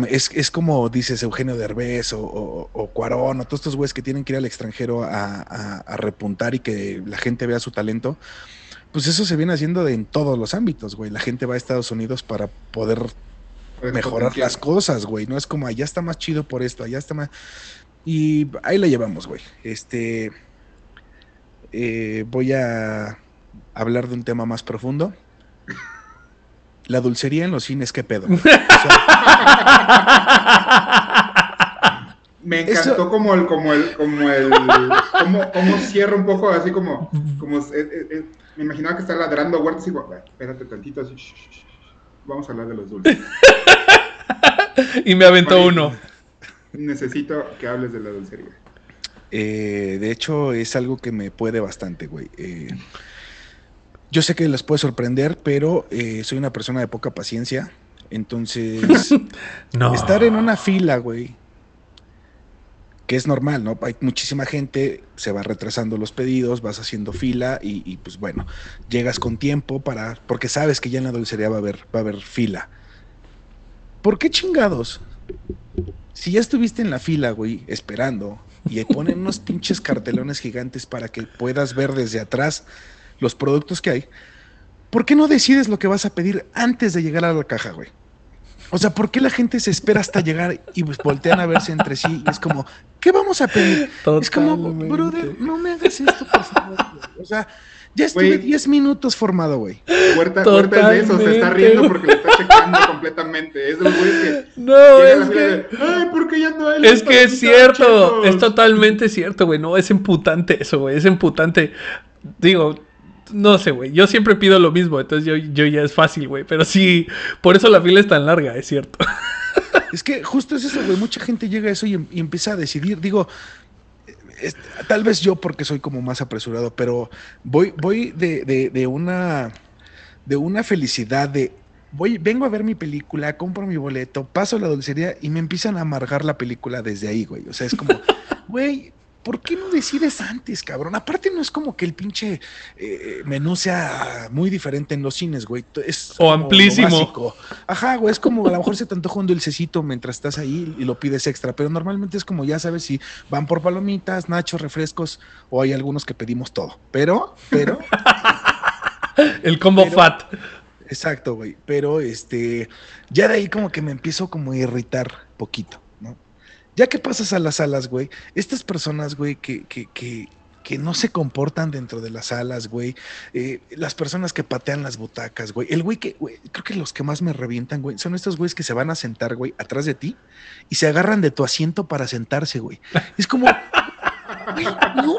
Es, es- como dices Eugenio Derbez o, o, o Cuarón o todos estos güeyes que tienen que ir al extranjero a, repuntar y que la gente vea su talento. Pues eso se viene haciendo en todos los ámbitos, güey. La gente va a Estados Unidos para poder mejorar potencial. las cosas, güey. No es como allá está más chido por esto, allá está más. Y ahí la llevamos, güey. Este. eh, voy a hablar de un tema más profundo. La dulcería en los cines, ¿qué pedo? O sea, Me encantó Eso- como el, como el, como el, como, como cierra un poco así como, como eh, eh, me imaginaba que está ladrando huertas y digo, "Bueno, espérate tantito así, vamos a hablar de los dulces. Y me aventó Oye, uno. Necesito que hables de la dulcería. eh, de hecho, es algo que me puede bastante, güey. Eh, yo sé que les puede sorprender, pero eh, soy una persona de poca paciencia. Entonces, No. Estar en una fila, güey, que es normal, ¿no? Hay muchísima gente, se va retrasando los pedidos, vas haciendo fila y, y, pues bueno, llegas con tiempo para, porque sabes que ya en la dulcería va a haber, va a haber fila. ¿Por qué chingados? Si ya estuviste en la fila, güey, esperando, y ponen unos pinches cartelones gigantes para que puedas ver desde atrás los productos que hay, ¿por qué no decides lo que vas a pedir antes de llegar a la caja, güey? O sea, ¿por qué la gente se espera hasta llegar y pues voltean a verse entre sí? Y es como, ¿qué vamos a pedir? Es como, brother, no me hagas esto, por favor. güey". O sea, ya estuve Güey. 10 minutos formado, güey. Huerta, Huerta es de eso, se está Totalmente, riendo porque le está checando completamente. Es de los güeyes que No, es que... de, ay, ¿por qué ya no hay Es que es cierto, chetos?" es totalmente cierto, güey. No, es emputante eso, güey. Es emputante. Digo, no sé, güey. Yo siempre pido lo mismo, entonces yo, yo ya es fácil, güey. Pero sí, por eso la fila es tan larga, es cierto. Es que justo es eso, güey. Mucha gente llega a eso y, em- empieza a decidir. Digo, tal vez yo porque soy como más apresurado, pero voy, voy de, de- de una de una felicidad de voy, vengo a ver mi película, compro mi boleto, paso la dulcería y me empiezan a amargar la película desde ahí, güey. O sea, es como, güey, ¿por qué no decides antes, cabrón? Aparte no es como que el pinche eh, menú sea muy diferente en los cines, güey. Es O amplísimo. Ajá, güey, es como a lo mejor se te antoja un dulcecito mientras estás ahí y lo pides extra, pero normalmente es como ya sabes si van por palomitas, nachos, refrescos o hay algunos que pedimos todo. Pero, pero, El combo Pero- fat. Exacto, güey. Pero este, ya de ahí como que me empiezo como a irritar poquito. Ya que pasas a las salas, güey, estas personas, güey, que, que, que, que no se comportan dentro de las salas, güey, eh, las personas que patean las butacas, güey, el güey que, güey, creo que los que más me revientan, güey, son estos güeyes que se van a sentar, güey, atrás de ti y se agarran de tu asiento para sentarse, güey. Es como, güey, no,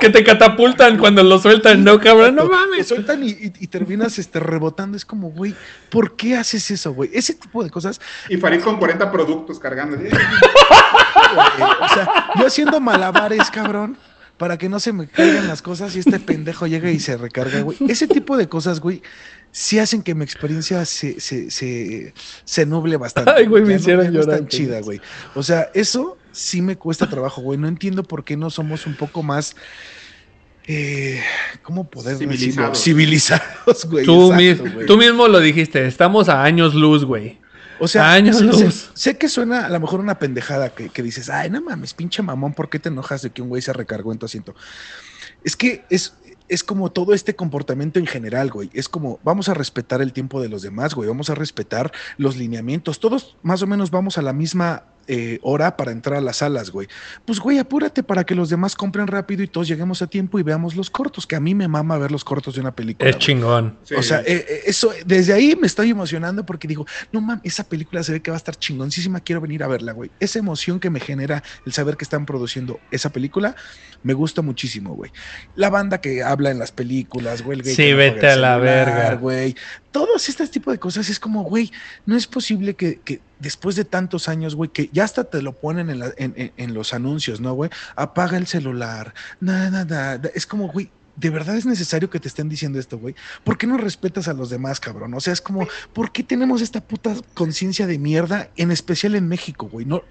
Que te catapultan cuando lo sueltan, ¿no, cabrón? No Te mames. sueltan y, y- y terminas este, rebotando. Es como, güey, ¿por qué haces eso, güey? Ese tipo de cosas. Y Farid con 40 productos cargando. o sea, yo haciendo malabares, cabrón, para que no se me caigan las cosas y este pendejo llega y se recarga, güey. Ese tipo de cosas, güey, sí hacen que mi experiencia se, se, se, se nuble bastante. Ay, güey, me no- hicieron ya no es llorar, tan chida, güey. O sea, eso sí me cuesta trabajo, güey. No entiendo por qué no somos un poco más. Eh, ¿Cómo poder decirlo? Civilizados. Civilizados, güey. Tú, exacto, mi- güey. tú mismo lo dijiste, estamos a años luz, güey. O sea, Años sé, luz. sé- sé que suena a lo mejor una pendejada que, que dices, ay, no mames, pinche mamón, ¿por qué te enojas de que un güey se recargó en tu asiento? Es que es, es como todo este comportamiento en general, güey. Es como, vamos a respetar el tiempo de los demás, güey. Vamos a respetar los lineamientos. Todos más o menos vamos a la misma eh, hora para entrar a las salas, güey. Pues, güey, apúrate para que los demás compren rápido y todos lleguemos a tiempo y veamos los cortos, que a mí me mama ver los cortos de una película. Es güey. chingón. O sea, eh, eh, eso, desde ahí me estoy emocionando porque digo, no mames, esa película se ve que va a estar chingoncísima, quiero venir a verla, güey. Esa emoción que me genera el saber que están produciendo esa película, me gusta muchísimo, güey. La banda que habla en las películas, güey. el güey Sí, que no vete a la celular, verga. Güey. Todos este tipo de cosas es como, güey, no es posible que, después de tantos años, güey, que ya hasta te lo ponen en, los anuncios, ¿no, güey? Apaga el celular, nada, nada. Es como, güey, ¿de verdad es necesario que te estén diciendo esto, güey? ¿Por qué no respetas a los demás, cabrón? O sea, es como, ¿por qué tenemos esta puta conciencia de mierda, en especial en México, güey? No,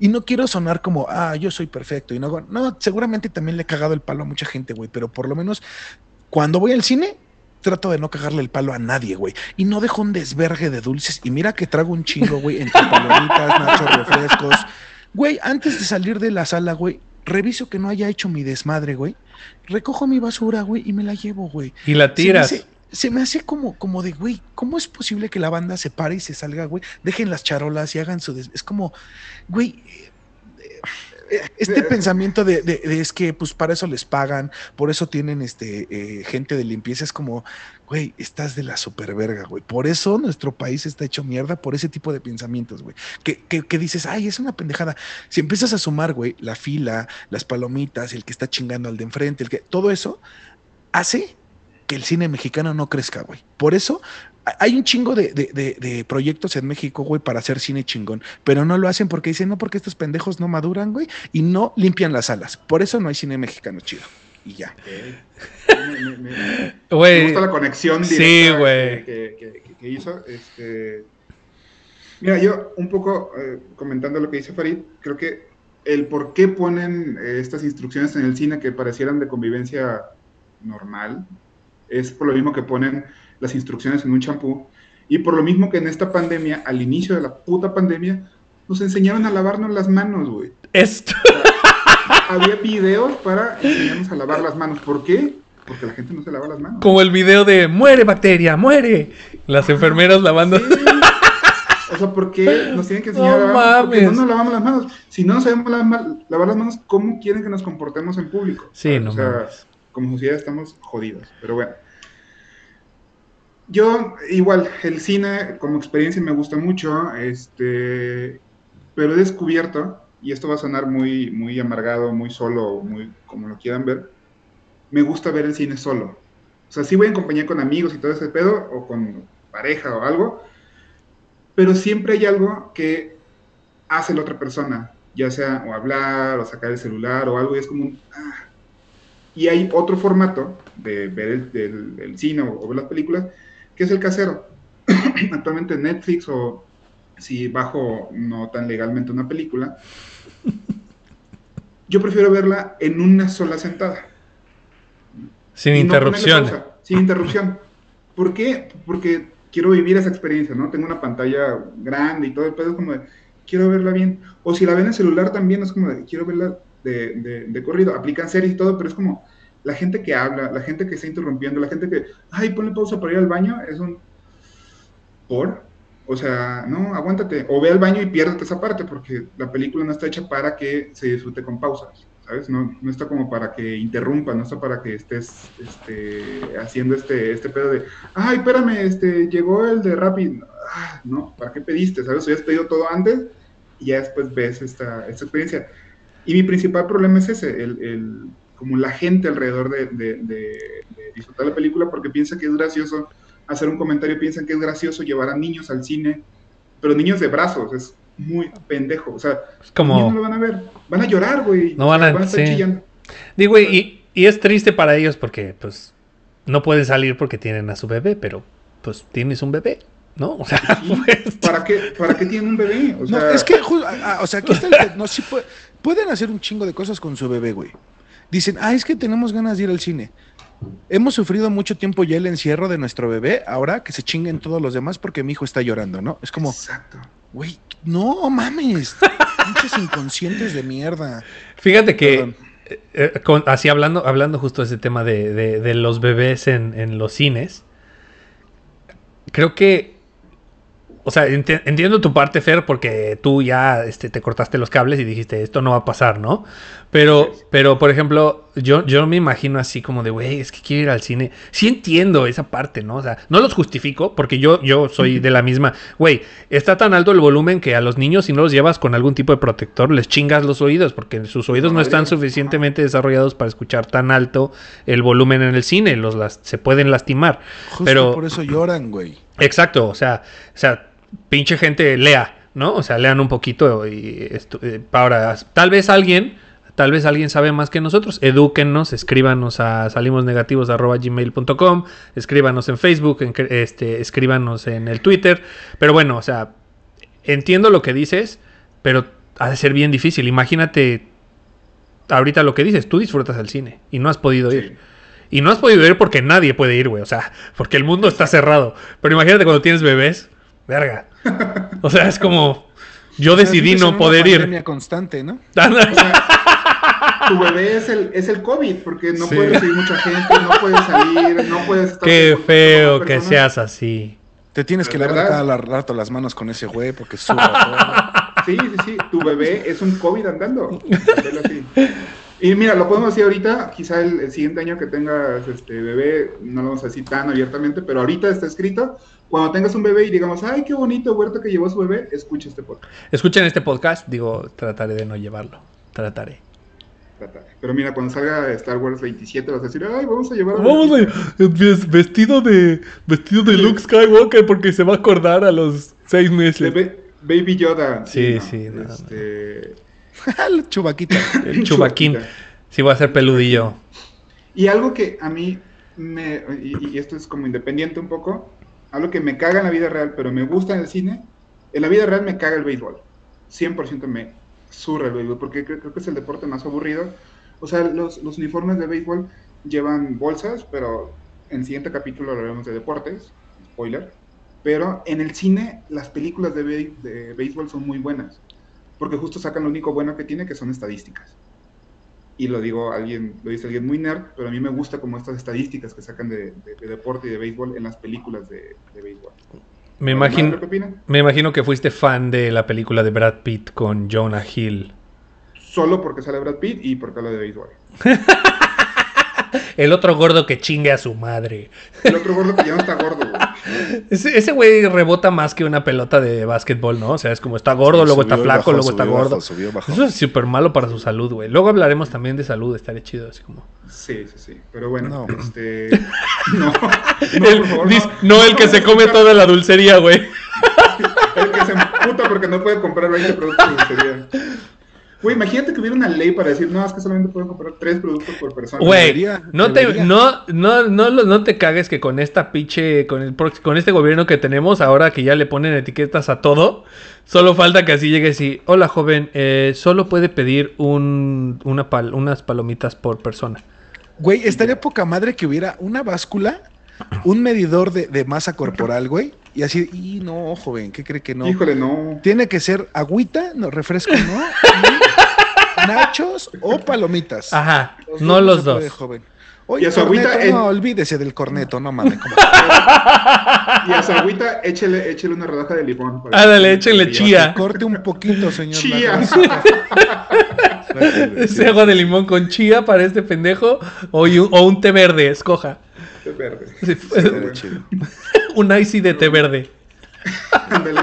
y no quiero sonar como, ah, yo soy perfecto. Y no, no, seguramente también le he cagado el palo a mucha gente, güey, pero por lo menos cuando voy al cine, trato de no cagarle el palo a nadie, güey. Y no dejo un desvergue de dulces. Y mira que trago un chingo, güey, entre palomitas, nachos, refrescos. Güey, antes de salir de la sala, güey, reviso que no haya hecho mi desmadre, güey. Recojo mi basura, güey, y me la llevo, güey. Y la tiras. Se me hace, se me hace como, como de, güey, ¿cómo es posible que la banda se pare y se salga, güey? Dejen las charolas y hagan su... des- Es como, güey... Este pensamiento de, es que pues para eso les pagan, por eso tienen este eh, gente de limpieza, es como, güey, estás de la superverga, güey. Por eso nuestro país está hecho mierda por ese tipo de pensamientos, güey. Que, que, que dices, ay, es una pendejada. Si empiezas a sumar, güey, la fila, las palomitas, el que está chingando al de enfrente, el que, todo eso hace que el cine mexicano no crezca, güey. Por eso hay un chingo de, de- de- de proyectos en México, güey, para hacer cine chingón, pero no lo hacen porque dicen, no, porque estos pendejos no maduran, güey, y no limpian las salas. Por eso no hay cine mexicano chido. Y ya. Me, me- me- me Güey. gusta la conexión sí, directa güey. que, que- que- que hizo. Este, mira, yo un poco eh, comentando lo que dice Farid, creo que el por qué ponen eh, estas instrucciones en el cine que parecieran de convivencia normal es por lo mismo que ponen las instrucciones en un champú y por lo mismo que en esta pandemia, al inicio de la puta pandemia, nos enseñaron a lavarnos las manos, güey. Esto. Había videos para enseñarnos a lavar las manos. ¿Por qué? Porque la gente no se lava las manos. Como el video de muere bacteria, muere. Las enfermeras lavando. Sí. O sea, ¿por qué nos tienen que enseñar No a lavar? Porque no nos lavamos las manos. Si no nos sabemos lavar, las manos, ¿cómo quieren que nos comportemos en público? Sí, no O sea, mames. como sociedad estamos jodidos. Pero bueno. Yo, igual, el cine como experiencia me gusta mucho, este, pero he descubierto, y esto va a sonar muy, muy amargado, muy solo, muy como lo quieran ver, me gusta ver el cine solo. O sea, sí voy en compañía con amigos y todo ese pedo, o con pareja o algo, pero siempre hay algo que hace la otra persona, ya sea o hablar, o sacar el celular o algo, y es como un, ah, Y hay otro formato de ver el, el cine o, o ver las películas, que es el casero. Actualmente Netflix o si bajo no tan legalmente una película, yo prefiero verla en una sola sentada. Sin Y no ponerle interrupción. pausa, sin interrupción. ¿Por qué? Porque quiero vivir esa experiencia, ¿no? Tengo una pantalla grande y todo el pedo es como de, quiero verla bien. O si la ven en celular también es como de, quiero verla de, de- de corrido. Aplican series y todo, pero es como la gente que habla, la gente que está interrumpiendo, la gente que, ay, ponle pausa para ir al baño, es un... ¿Por? O sea, no, aguántate. O ve al baño y piérdete esa parte, porque la película no está hecha para que se disfrute con pausas, ¿sabes? No, no está como para que interrumpa, no está para que estés este, haciendo este, este pedo de, ay, espérame, este, llegó el de Rappi. Ah, no, ¿para qué pediste? ¿Sabes? Habías pedido todo antes y ya después ves esta, esta experiencia. Y mi principal problema es ese, el, el- como la gente alrededor de, de- de- de disfrutar la película porque piensa que es gracioso hacer un comentario, piensan que es gracioso llevar a niños al cine, pero niños de brazos, es muy pendejo. O sea, niños no lo van a ver, van a llorar, güey. No van a- estar sí. chillando. Digo, y, y es triste para ellos porque, pues, no pueden salir porque tienen a su bebé, pero, pues, tienes un bebé, ¿no? O sea, Sí, pues, ¿Para qué, ¿Para qué tienen un bebé? O No, es que, o sea, aquí está el no, sí pue- pueden hacer un chingo de cosas con su bebé, güey. Dicen, ah, es que tenemos ganas de ir al cine. Hemos sufrido mucho tiempo ya el encierro de nuestro bebé, ahora que se chinguen todos los demás porque mi hijo está llorando, ¿no? Es como, Exacto. güey, no mames, pinches inconscientes de mierda. Fíjate que, Perdón. eh, eh, con- así hablando, hablando justo de ese tema de, de- de los bebés en, en los cines, creo que, o sea, enti- entiendo tu parte, Fer, porque tú ya este, te cortaste los cables y dijiste, esto no va a pasar, ¿no? Pero, pero por ejemplo, yo, yo me imagino así como de, güey, es que quiero ir al cine. Sí entiendo esa parte, ¿no? O sea, no los justifico, porque yo, yo soy de la misma, güey, está tan alto el volumen que a los niños, si no los llevas con algún tipo de protector, les chingas los oídos, porque sus oídos no están suficientemente desarrollados para escuchar tan alto el volumen en el cine, los las, se pueden lastimar. Justo Pero- por eso lloran, güey. Exacto, o sea, o sea, pinche gente lea, ¿no? O sea, lean un poquito y esto, eh, ahora, tal vez alguien, tal vez alguien sabe más que nosotros, edúquennos, escríbanos a salimosnegativos@gmail.com, escríbanos en Facebook, en, este, escríbanos en el Twitter, pero bueno, o sea, entiendo lo que dices, pero ha de ser bien difícil. Imagínate ahorita lo que dices, tú disfrutas el cine y no has podido ir. Y no has podido ir porque nadie puede ir, güey. O sea, porque el mundo está cerrado. Pero imagínate cuando tienes bebés. Verga. O sea, es como. Yo O sea, decidí no una poder ir. pandemia constante, ¿no? O sea, tu bebé es el, es el COVID, porque no Sí. puedes recibir mucha gente, no puedes salir, no puedes estar... Qué con- feo que personas. seas así. Te tienes que ¿De lavar verdad? cada rato las manos con ese güey porque suba todo. Sí, sí, sí, tu bebé es un COVID andando. Velo así. Y mira, lo podemos decir ahorita, quizá el, el siguiente año que tengas este bebé, no lo vamos a decir tan abiertamente, pero ahorita está escrito, cuando tengas un bebé y digamos, ay, qué bonito huerto que llevó su bebé, escucha este podcast. Escuchen este podcast. Digo, trataré de no llevarlo. Trataré. Trata. Pero mira, cuando salga Star Wars 27 vas a decir, ay, vamos a llevar a Vamos a, Betty". vestido de vestido de Luke Skywalker porque se va a acordar a los seis meses. Ba- Baby Yoda. Sí, ¿no? sí, no, Este, El chubaquita. El chubaquín. Sí, va a ser peludillo. Y algo que a mí me, y, y esto es como independiente un poco, algo que me caga en la vida real, pero me gusta en el cine, en la vida real me caga el béisbol. 100% me surra el béisbol, porque creo, creo que es el deporte más aburrido. O sea, los, los uniformes de béisbol llevan bolsas, pero en el siguiente capítulo hablaremos de deportes, spoiler. Pero en el cine, las películas de, de béisbol son muy buenas, porque justo sacan lo único bueno que tiene, que son estadísticas y lo digo alguien, lo dice alguien muy nerd, pero a mí me gusta como estas estadísticas que sacan de, de- de deporte y de béisbol en las películas de, de béisbol. Me ¿Alguien más imagino, me imagino que fuiste fan de la película de Brad Pitt con Jonah Hill. Solo porque sale Brad Pitt y porque habla de béisbol. El otro gordo que chingue a su madre. El otro gordo que ya no está gordo, güey. Ese güey rebota más que una pelota de básquetbol, ¿no? O sea, es como está gordo, luego está flaco, bajó, luego está subió, gordo. bajó, subió, bajó. Eso es súper malo para su salud, güey. Luego hablaremos también de salud, estaría chido, así como... Sí, sí, sí. Pero bueno, No. este. No, no, El- por favor, dis- no, el que se come toda la dulcería, güey. El que se emputa porque no puede comprar 20 productos de dulcería. Güey, imagínate que hubiera una ley para decir, no, es que solamente pueden comprar tres productos por persona. Güey, Debería, no te, debería. no, no, no, no te cagues que con esta pinche, con el con este gobierno que tenemos, ahora que ya le ponen etiquetas a todo, solo falta que así llegues y, hola joven, eh, solo puede pedir un, una pal- unas palomitas por persona. Güey, estaría poca madre que hubiera una báscula, un medidor de, de masa corporal, güey. Y así, y no, joven, ¿qué cree que no? Híjole, no. Tiene que ser agüita, no, refresco, ¿no? Y nachos o palomitas. Ajá, Los no dos los puede, dos. joven. Y Oye, a su corneto, agüita, no, en- olvídese del corneto, no mames. Y a su agüita, échele, échele una rodaja de limón. Ándale, que- échele chía. Corte un poquito, señor. Chía. Sí. Ese agua de limón con chía para este pendejo o, y un- o un té verde, escoja. De verde. Sí, Estaría chido. un icy de té verde. Ándale.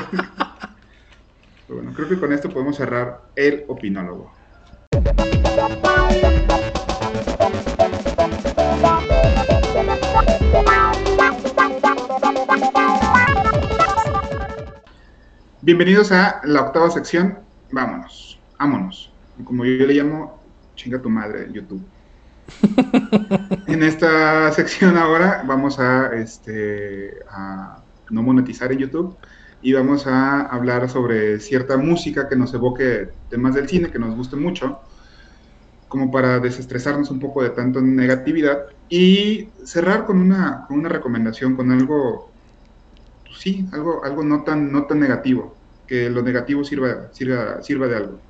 Bueno, creo que con esto podemos cerrar el opinólogo. Bienvenidos a la octava sección. Vámonos, vámonos. Como yo le llamo, chinga tu madre, YouTube. en esta sección ahora vamos a, este, a no monetizar en YouTube y vamos a hablar sobre cierta música que nos evoque temas del cine que nos guste mucho, como para desestresarnos un poco de tanta negatividad y cerrar con una, con una recomendación, con algo, pues sí, algo, algo no, tan, no tan negativo, que lo negativo sirva, sirva, sirva de algo.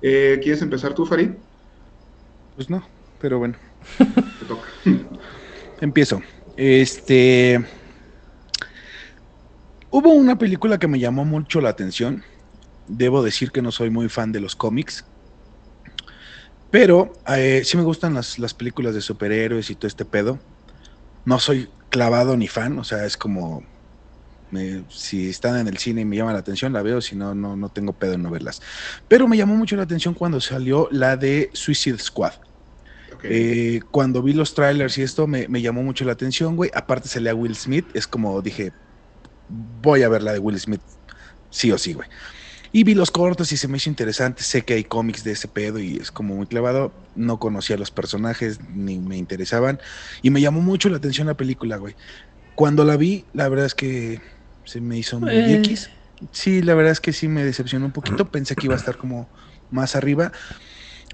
Eh, ¿Quieres empezar tú, Farid? Pues no, pero bueno. Te toca. Empiezo. Este. Hubo una película que me llamó mucho la atención. Debo decir que no soy muy fan de los cómics. Pero eh, sí me gustan las, las películas de superhéroes y todo este pedo. No soy clavado ni fan, o sea, es como. me- si están en el cine y me llama la atención, la veo, si no, no, no tengo pedo en no verlas. Pero me llamó mucho la atención cuando salió la de Suicide Squad. Eh, cuando vi los trailers y esto me, me llamó mucho la atención, güey. Aparte salía Will Smith, es como dije, voy a ver la de Will Smith, sí o sí, güey. Y vi los cortos y se me hizo interesante. Sé que hay cómics de ese pedo y es como muy clavado. No conocía los personajes ni me interesaban. Y me llamó mucho la atención la película, güey. Cuando la vi, la verdad es que se me hizo muy Eh. X. Sí, la verdad es que sí me decepcionó un poquito. Pensé que iba a estar como más arriba.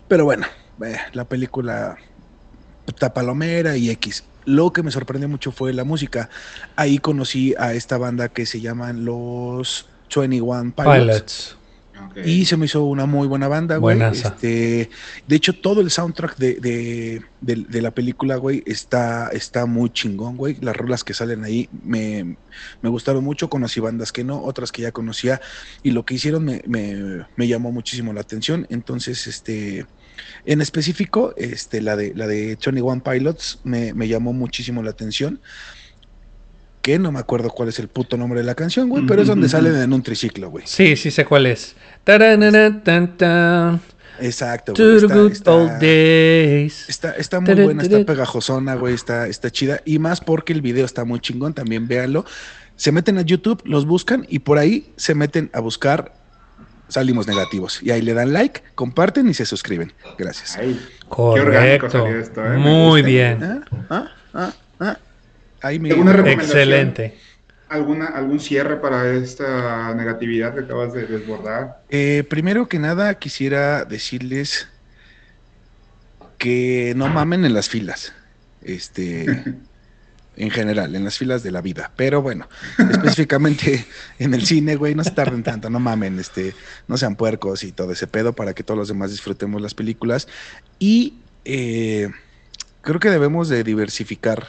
Pero bueno, eh, la película está palomera y X. Lo que me sorprendió mucho fue la música. Ahí conocí a esta banda que se llaman los 21 Pilots. Pilots. Y se me hizo una muy buena banda, güey. Este, de hecho, todo el soundtrack de, de, de- de la película, güey, está, está muy chingón, güey. Las rolas que salen ahí me, me gustaron mucho. Conocí bandas que no, otras que ya conocía. Y lo que hicieron me, me- me llamó muchísimo la atención. Entonces, este, en específico, este, la de, la de 21 Pilots me, me llamó muchísimo la atención. Que no me acuerdo cuál es el puto nombre de la canción, güey, pero es donde salen en un triciclo, güey. Sí, sí sé cuál es. Exacto, To güey. Está, está- muy buena, está pegajosona, güey, está, está chida. Y más porque el video está muy chingón, también véanlo. Se meten a YouTube, los buscan y por ahí se meten a buscar Salimos Negativos. Y ahí le dan like, comparten y se suscriben. Gracias. Ay, Qué orgánico Correcto. salió esto, eh, Muy bien. Ah, ah, ah, ah. Ahí me... ¿Alguna recomendación? Excelente. ¿Alguna, ¿Algún cierre para esta negatividad que acabas de desbordar? Eh, primero que nada, quisiera decirles que no mamen en las filas. Este, en general, en las filas de la vida. Pero bueno, específicamente en el cine, güey, no se tarden tanto, no mamen, este, no sean puercos y todo ese pedo para que todos los demás disfrutemos las películas. Y eh, creo que debemos de diversificar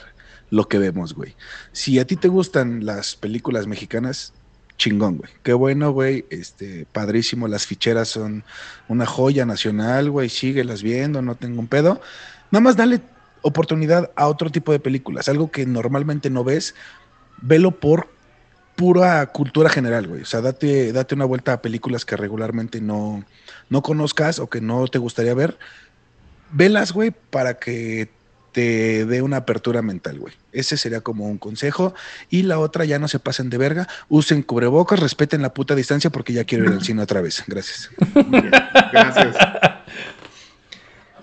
lo que vemos, güey. Si a ti te gustan las películas mexicanas, chingón, güey. Qué bueno, güey. Este, padrísimo. Las ficheras son una joya nacional, güey. Síguelas viendo, no tengo un pedo. Nada más dale oportunidad a otro tipo de películas. Algo que normalmente no ves, velo por pura cultura general, güey. O sea, date, date una vuelta a películas que regularmente no, no conozcas o que no te gustaría ver. Velas, güey, para que te dé una apertura mental, güey. Ese sería como un consejo. Y la otra, ya no se pasen de verga, usen cubrebocas, respeten la puta distancia porque ya quiero ir al cine otra vez. Gracias. Gracias.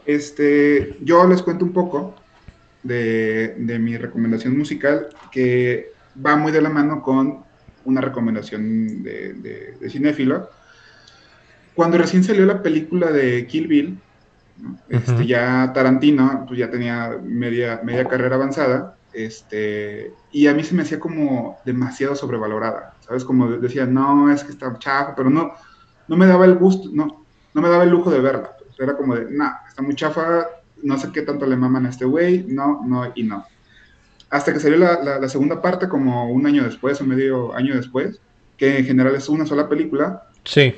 Este, yo les cuento un poco de, de mi recomendación musical que va muy de la mano con una recomendación de, de, de cinéfilo. Cuando recién salió la película de Kill Bill, ¿no? este, Ujú. ya Tarantino pues ya tenía media, media carrera avanzada, este, y a mí se me hacía como demasiado sobrevalorada, ¿sabes? Como de- decía, no, es que está chafa, pero no, no me daba el gusto, no, no me daba el lujo de verla. pues, era como de, nah, está muy chafa, no sé qué tanto le maman a este güey, no, no y no. Hasta que salió la, la- la segunda parte, como un año después o medio año después, que en general es una sola película, Sí.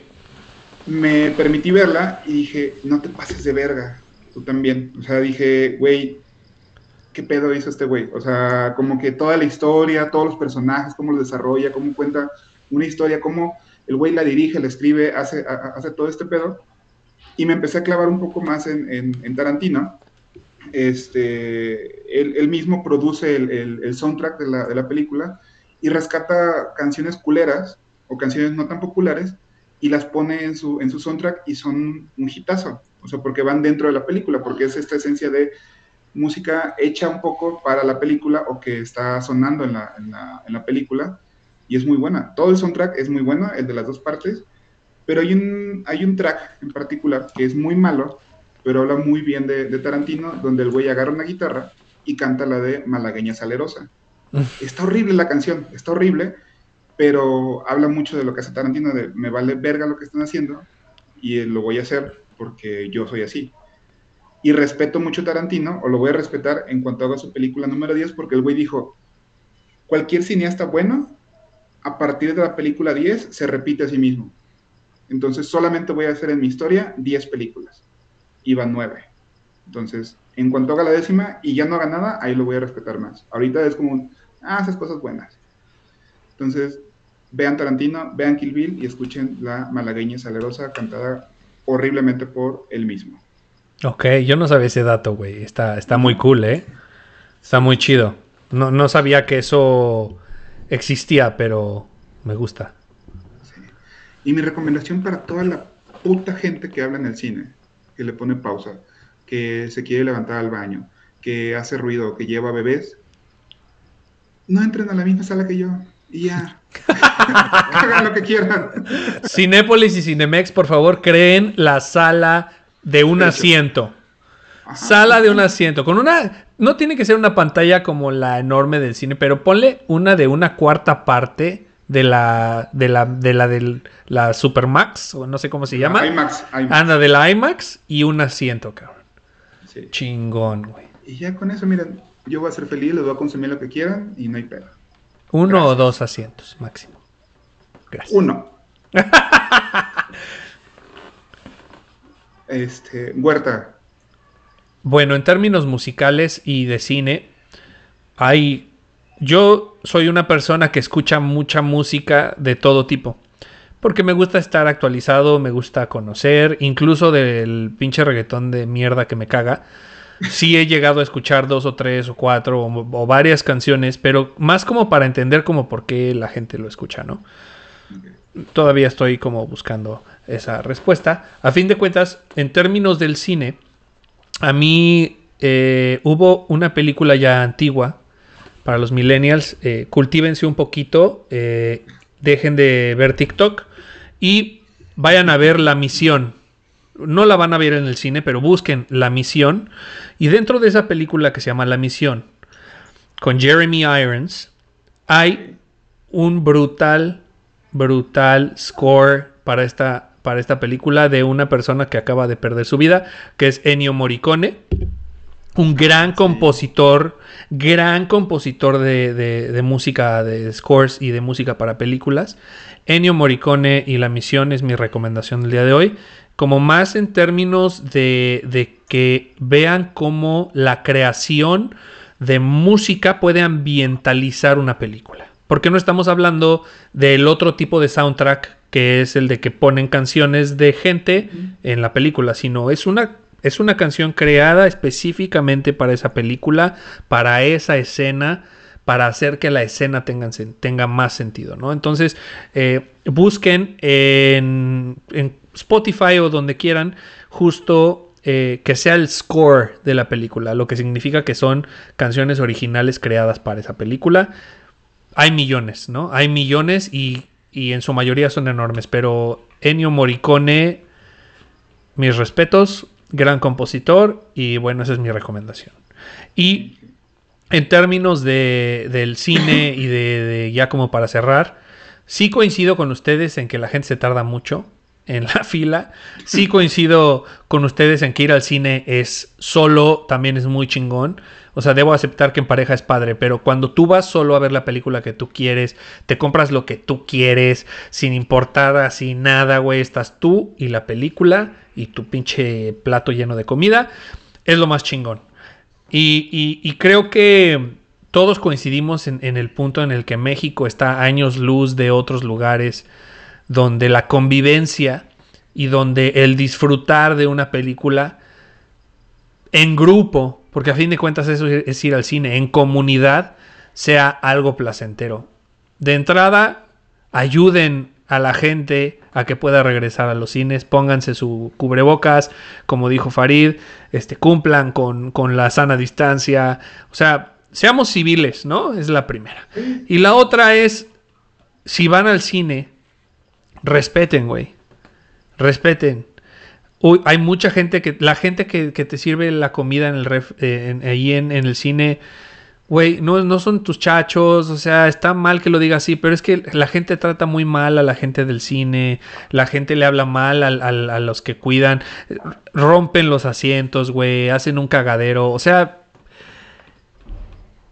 Me permití verla y dije, no te pases de verga, tú también. O sea, dije, güey, ¿qué pedo hizo este güey? O sea, como que toda la historia, todos los personajes, cómo los desarrolla, cómo cuenta una historia, cómo el güey la dirige, la escribe, hace, hace todo este pedo. Y me empecé a clavar un poco más en, en- en Tarantino. Este, él, él mismo produce el, el- el soundtrack de la, de la película y rescata canciones culeras o canciones no tan populares y las pone en su, en su soundtrack y son un hitazo. O sea, porque van dentro de la película, porque es esta esencia de música hecha un poco para la película o que está sonando en la, en la, en la película y es muy buena. Todo el soundtrack es muy bueno, el de las dos partes, pero hay un, hay un track en particular que es muy malo, pero habla muy bien de, de Tarantino, donde el güey agarra una guitarra y canta la de Malagueña Salerosa. Está horrible la canción, está horrible, pero habla mucho de lo que hace Tarantino, de me vale verga lo que están haciendo y eh, lo voy a hacer porque yo soy así. Y respeto mucho a Tarantino, o lo voy a respetar en cuanto haga su película número 10, porque el güey dijo, cualquier cineasta bueno, a partir de la película 10, se repite a sí mismo. Entonces solamente voy a hacer en mi historia 10 películas. Y van 9. Entonces, en cuanto haga la décima y ya no haga nada, ahí lo voy a respetar más. Ahorita es como, ah, esas cosas buenas. Entonces, vean Tarantino, vean Kill Bill y escuchen la malagueña salerosa cantada horriblemente por él mismo. Ok, yo no sabía ese dato, güey. Está, está muy cool, ¿eh? Está muy chido. No, no sabía que eso existía, pero me gusta. Sí. Y mi recomendación para toda la puta gente que habla en el cine, que le pone pausa, que se quiere levantar al baño, que hace ruido, que lleva bebés, no entren a la misma sala que yo. Y ya. Hagan lo que quieran. Cinépolis y Cinemex, por favor, creen la sala de un hecho. asiento. Ajá. Sala de un asiento. Con una. No tiene que ser una pantalla como la enorme del cine, pero ponle una de una cuarta parte de la. de la. de la del la Supermax, o no sé cómo se llama. IMAX, IMAX. Anda, de la IMAX y un asiento, cabrón. Sí. Chingón, güey. Y ya con eso, miren, yo voy a ser feliz, les voy a consumir lo que quieran y no hay pedo. Uno o dos asientos máximo. Gracias. Uno. este, Huerta, Bueno, en términos musicales y de cine, hay. Yo soy una persona que escucha mucha música de todo tipo. Porque me gusta estar actualizado, me gusta conocer, incluso del pinche reggaetón de mierda que me caga. Sí he llegado a escuchar dos o tres o cuatro o, o varias canciones, pero más como para entender como por qué la gente lo escucha, ¿no? Todavía estoy como buscando esa respuesta. A fin de cuentas, en términos del cine, a mí eh, hubo una película ya antigua para los millennials. eh, cultívense un poquito, eh, dejen de ver TikTok y vayan a ver La Misión. No la van a ver en el cine, pero busquen La Misión. Y dentro de esa película que se llama La Misión, con Jeremy Irons, hay un brutal, brutal score para esta, para esta película de una persona que acaba de perder su vida, que es Ennio Morricone. Un gran compositor, gran compositor de, de- de música, de scores y de música para películas. Ennio Morricone y La Misión es mi recomendación del día de hoy. Como más en términos de, de que vean cómo la creación de música puede ambientalizar una película. Porque no estamos hablando del otro tipo de soundtrack que es el de que ponen canciones de gente en la película, sino es una Es una canción creada específicamente para esa película, para esa escena, para hacer que la escena tenga, tenga más sentido, ¿no? Entonces, eh, busquen en, en Spotify o donde quieran, justo eh, que sea el score de la película, lo que significa que son canciones originales creadas para esa película. Hay millones, ¿no? Hay millones y, y en su mayoría son enormes, pero Ennio Morricone, mis respetos, gran compositor y bueno, esa es mi recomendación. Y en términos de, del cine y de, de ya como para cerrar, sí coincido con ustedes en que la gente se tarda mucho en la fila. Sí coincido con ustedes en que ir al cine es solo, también es muy chingón. O sea, debo aceptar que en pareja es padre, pero cuando tú vas solo a ver la película que tú quieres, te compras lo que tú quieres, sin importar así nada, güey, estás tú y la película y tu pinche plato lleno de comida, es lo más chingón. Y, creo que todos coincidimos en, en el punto en el que México está a años luz de otros lugares donde la convivencia y donde el disfrutar de una película en grupo, porque a fin de cuentas eso es ir al cine, en comunidad, sea algo placentero. De entrada, ayuden a la gente a que pueda regresar a los cines, pónganse su cubrebocas, como dijo Farid, este, cumplan con, con la sana distancia, o sea, seamos civiles, ¿no? Es la primera. Y la otra es, si van al cine, respeten, güey. Respeten. Uy, hay mucha gente que. La gente que, te sirve la comida en el ref, eh, ahí en, el cine. Güey, no, no son tus chachos, o sea, está mal que lo diga así, pero es que la gente trata muy mal a la gente del cine, la gente le habla mal al- al- a los que cuidan, rompen los asientos, güey, hacen un cagadero, o sea,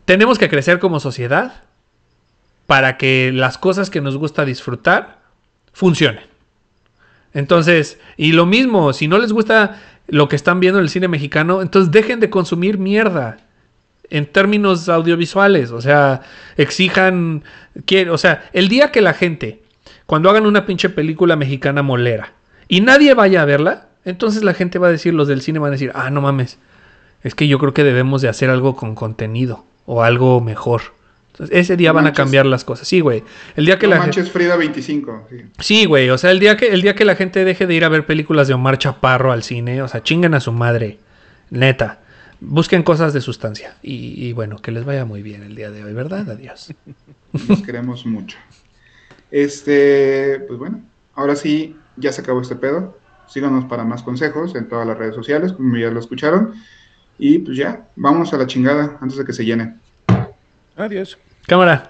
tenemos que crecer como sociedad para que las cosas que nos gusta disfrutar funcionen. Entonces, y lo mismo, si no les gusta lo que están viendo en el cine mexicano, entonces dejen de consumir mierda en términos audiovisuales, o sea, exijan, que, o sea, el día que la gente, cuando hagan una pinche película mexicana molera y nadie vaya a verla, entonces la gente va a decir, los del cine van a decir, ah, no mames, es que yo creo que debemos de hacer algo con contenido o algo mejor. Entonces, ese día No van a cambiar las cosas. Sí, güey. El día que no la gente... manches Frida 25. sí. Sí, güey, o sea, el día que el día que la gente deje de ir a ver películas de Omar Chaparro al cine, o sea, chinguen a su madre, neta. Busquen cosas de sustancia y, y bueno, que les vaya muy bien el día de hoy, ¿verdad? Adiós. Los queremos mucho. Este, pues bueno, ahora sí, ya se acabó este pedo. Síganos para más consejos en todas las redes sociales, como ya lo escucharon. Y pues ya, vamos a la chingada antes de que se llene. Adiós. Cámara.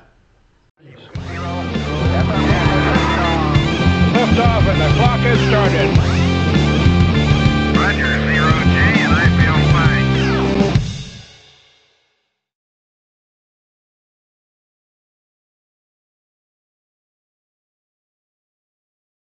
Lift off and the clock has started. Roger.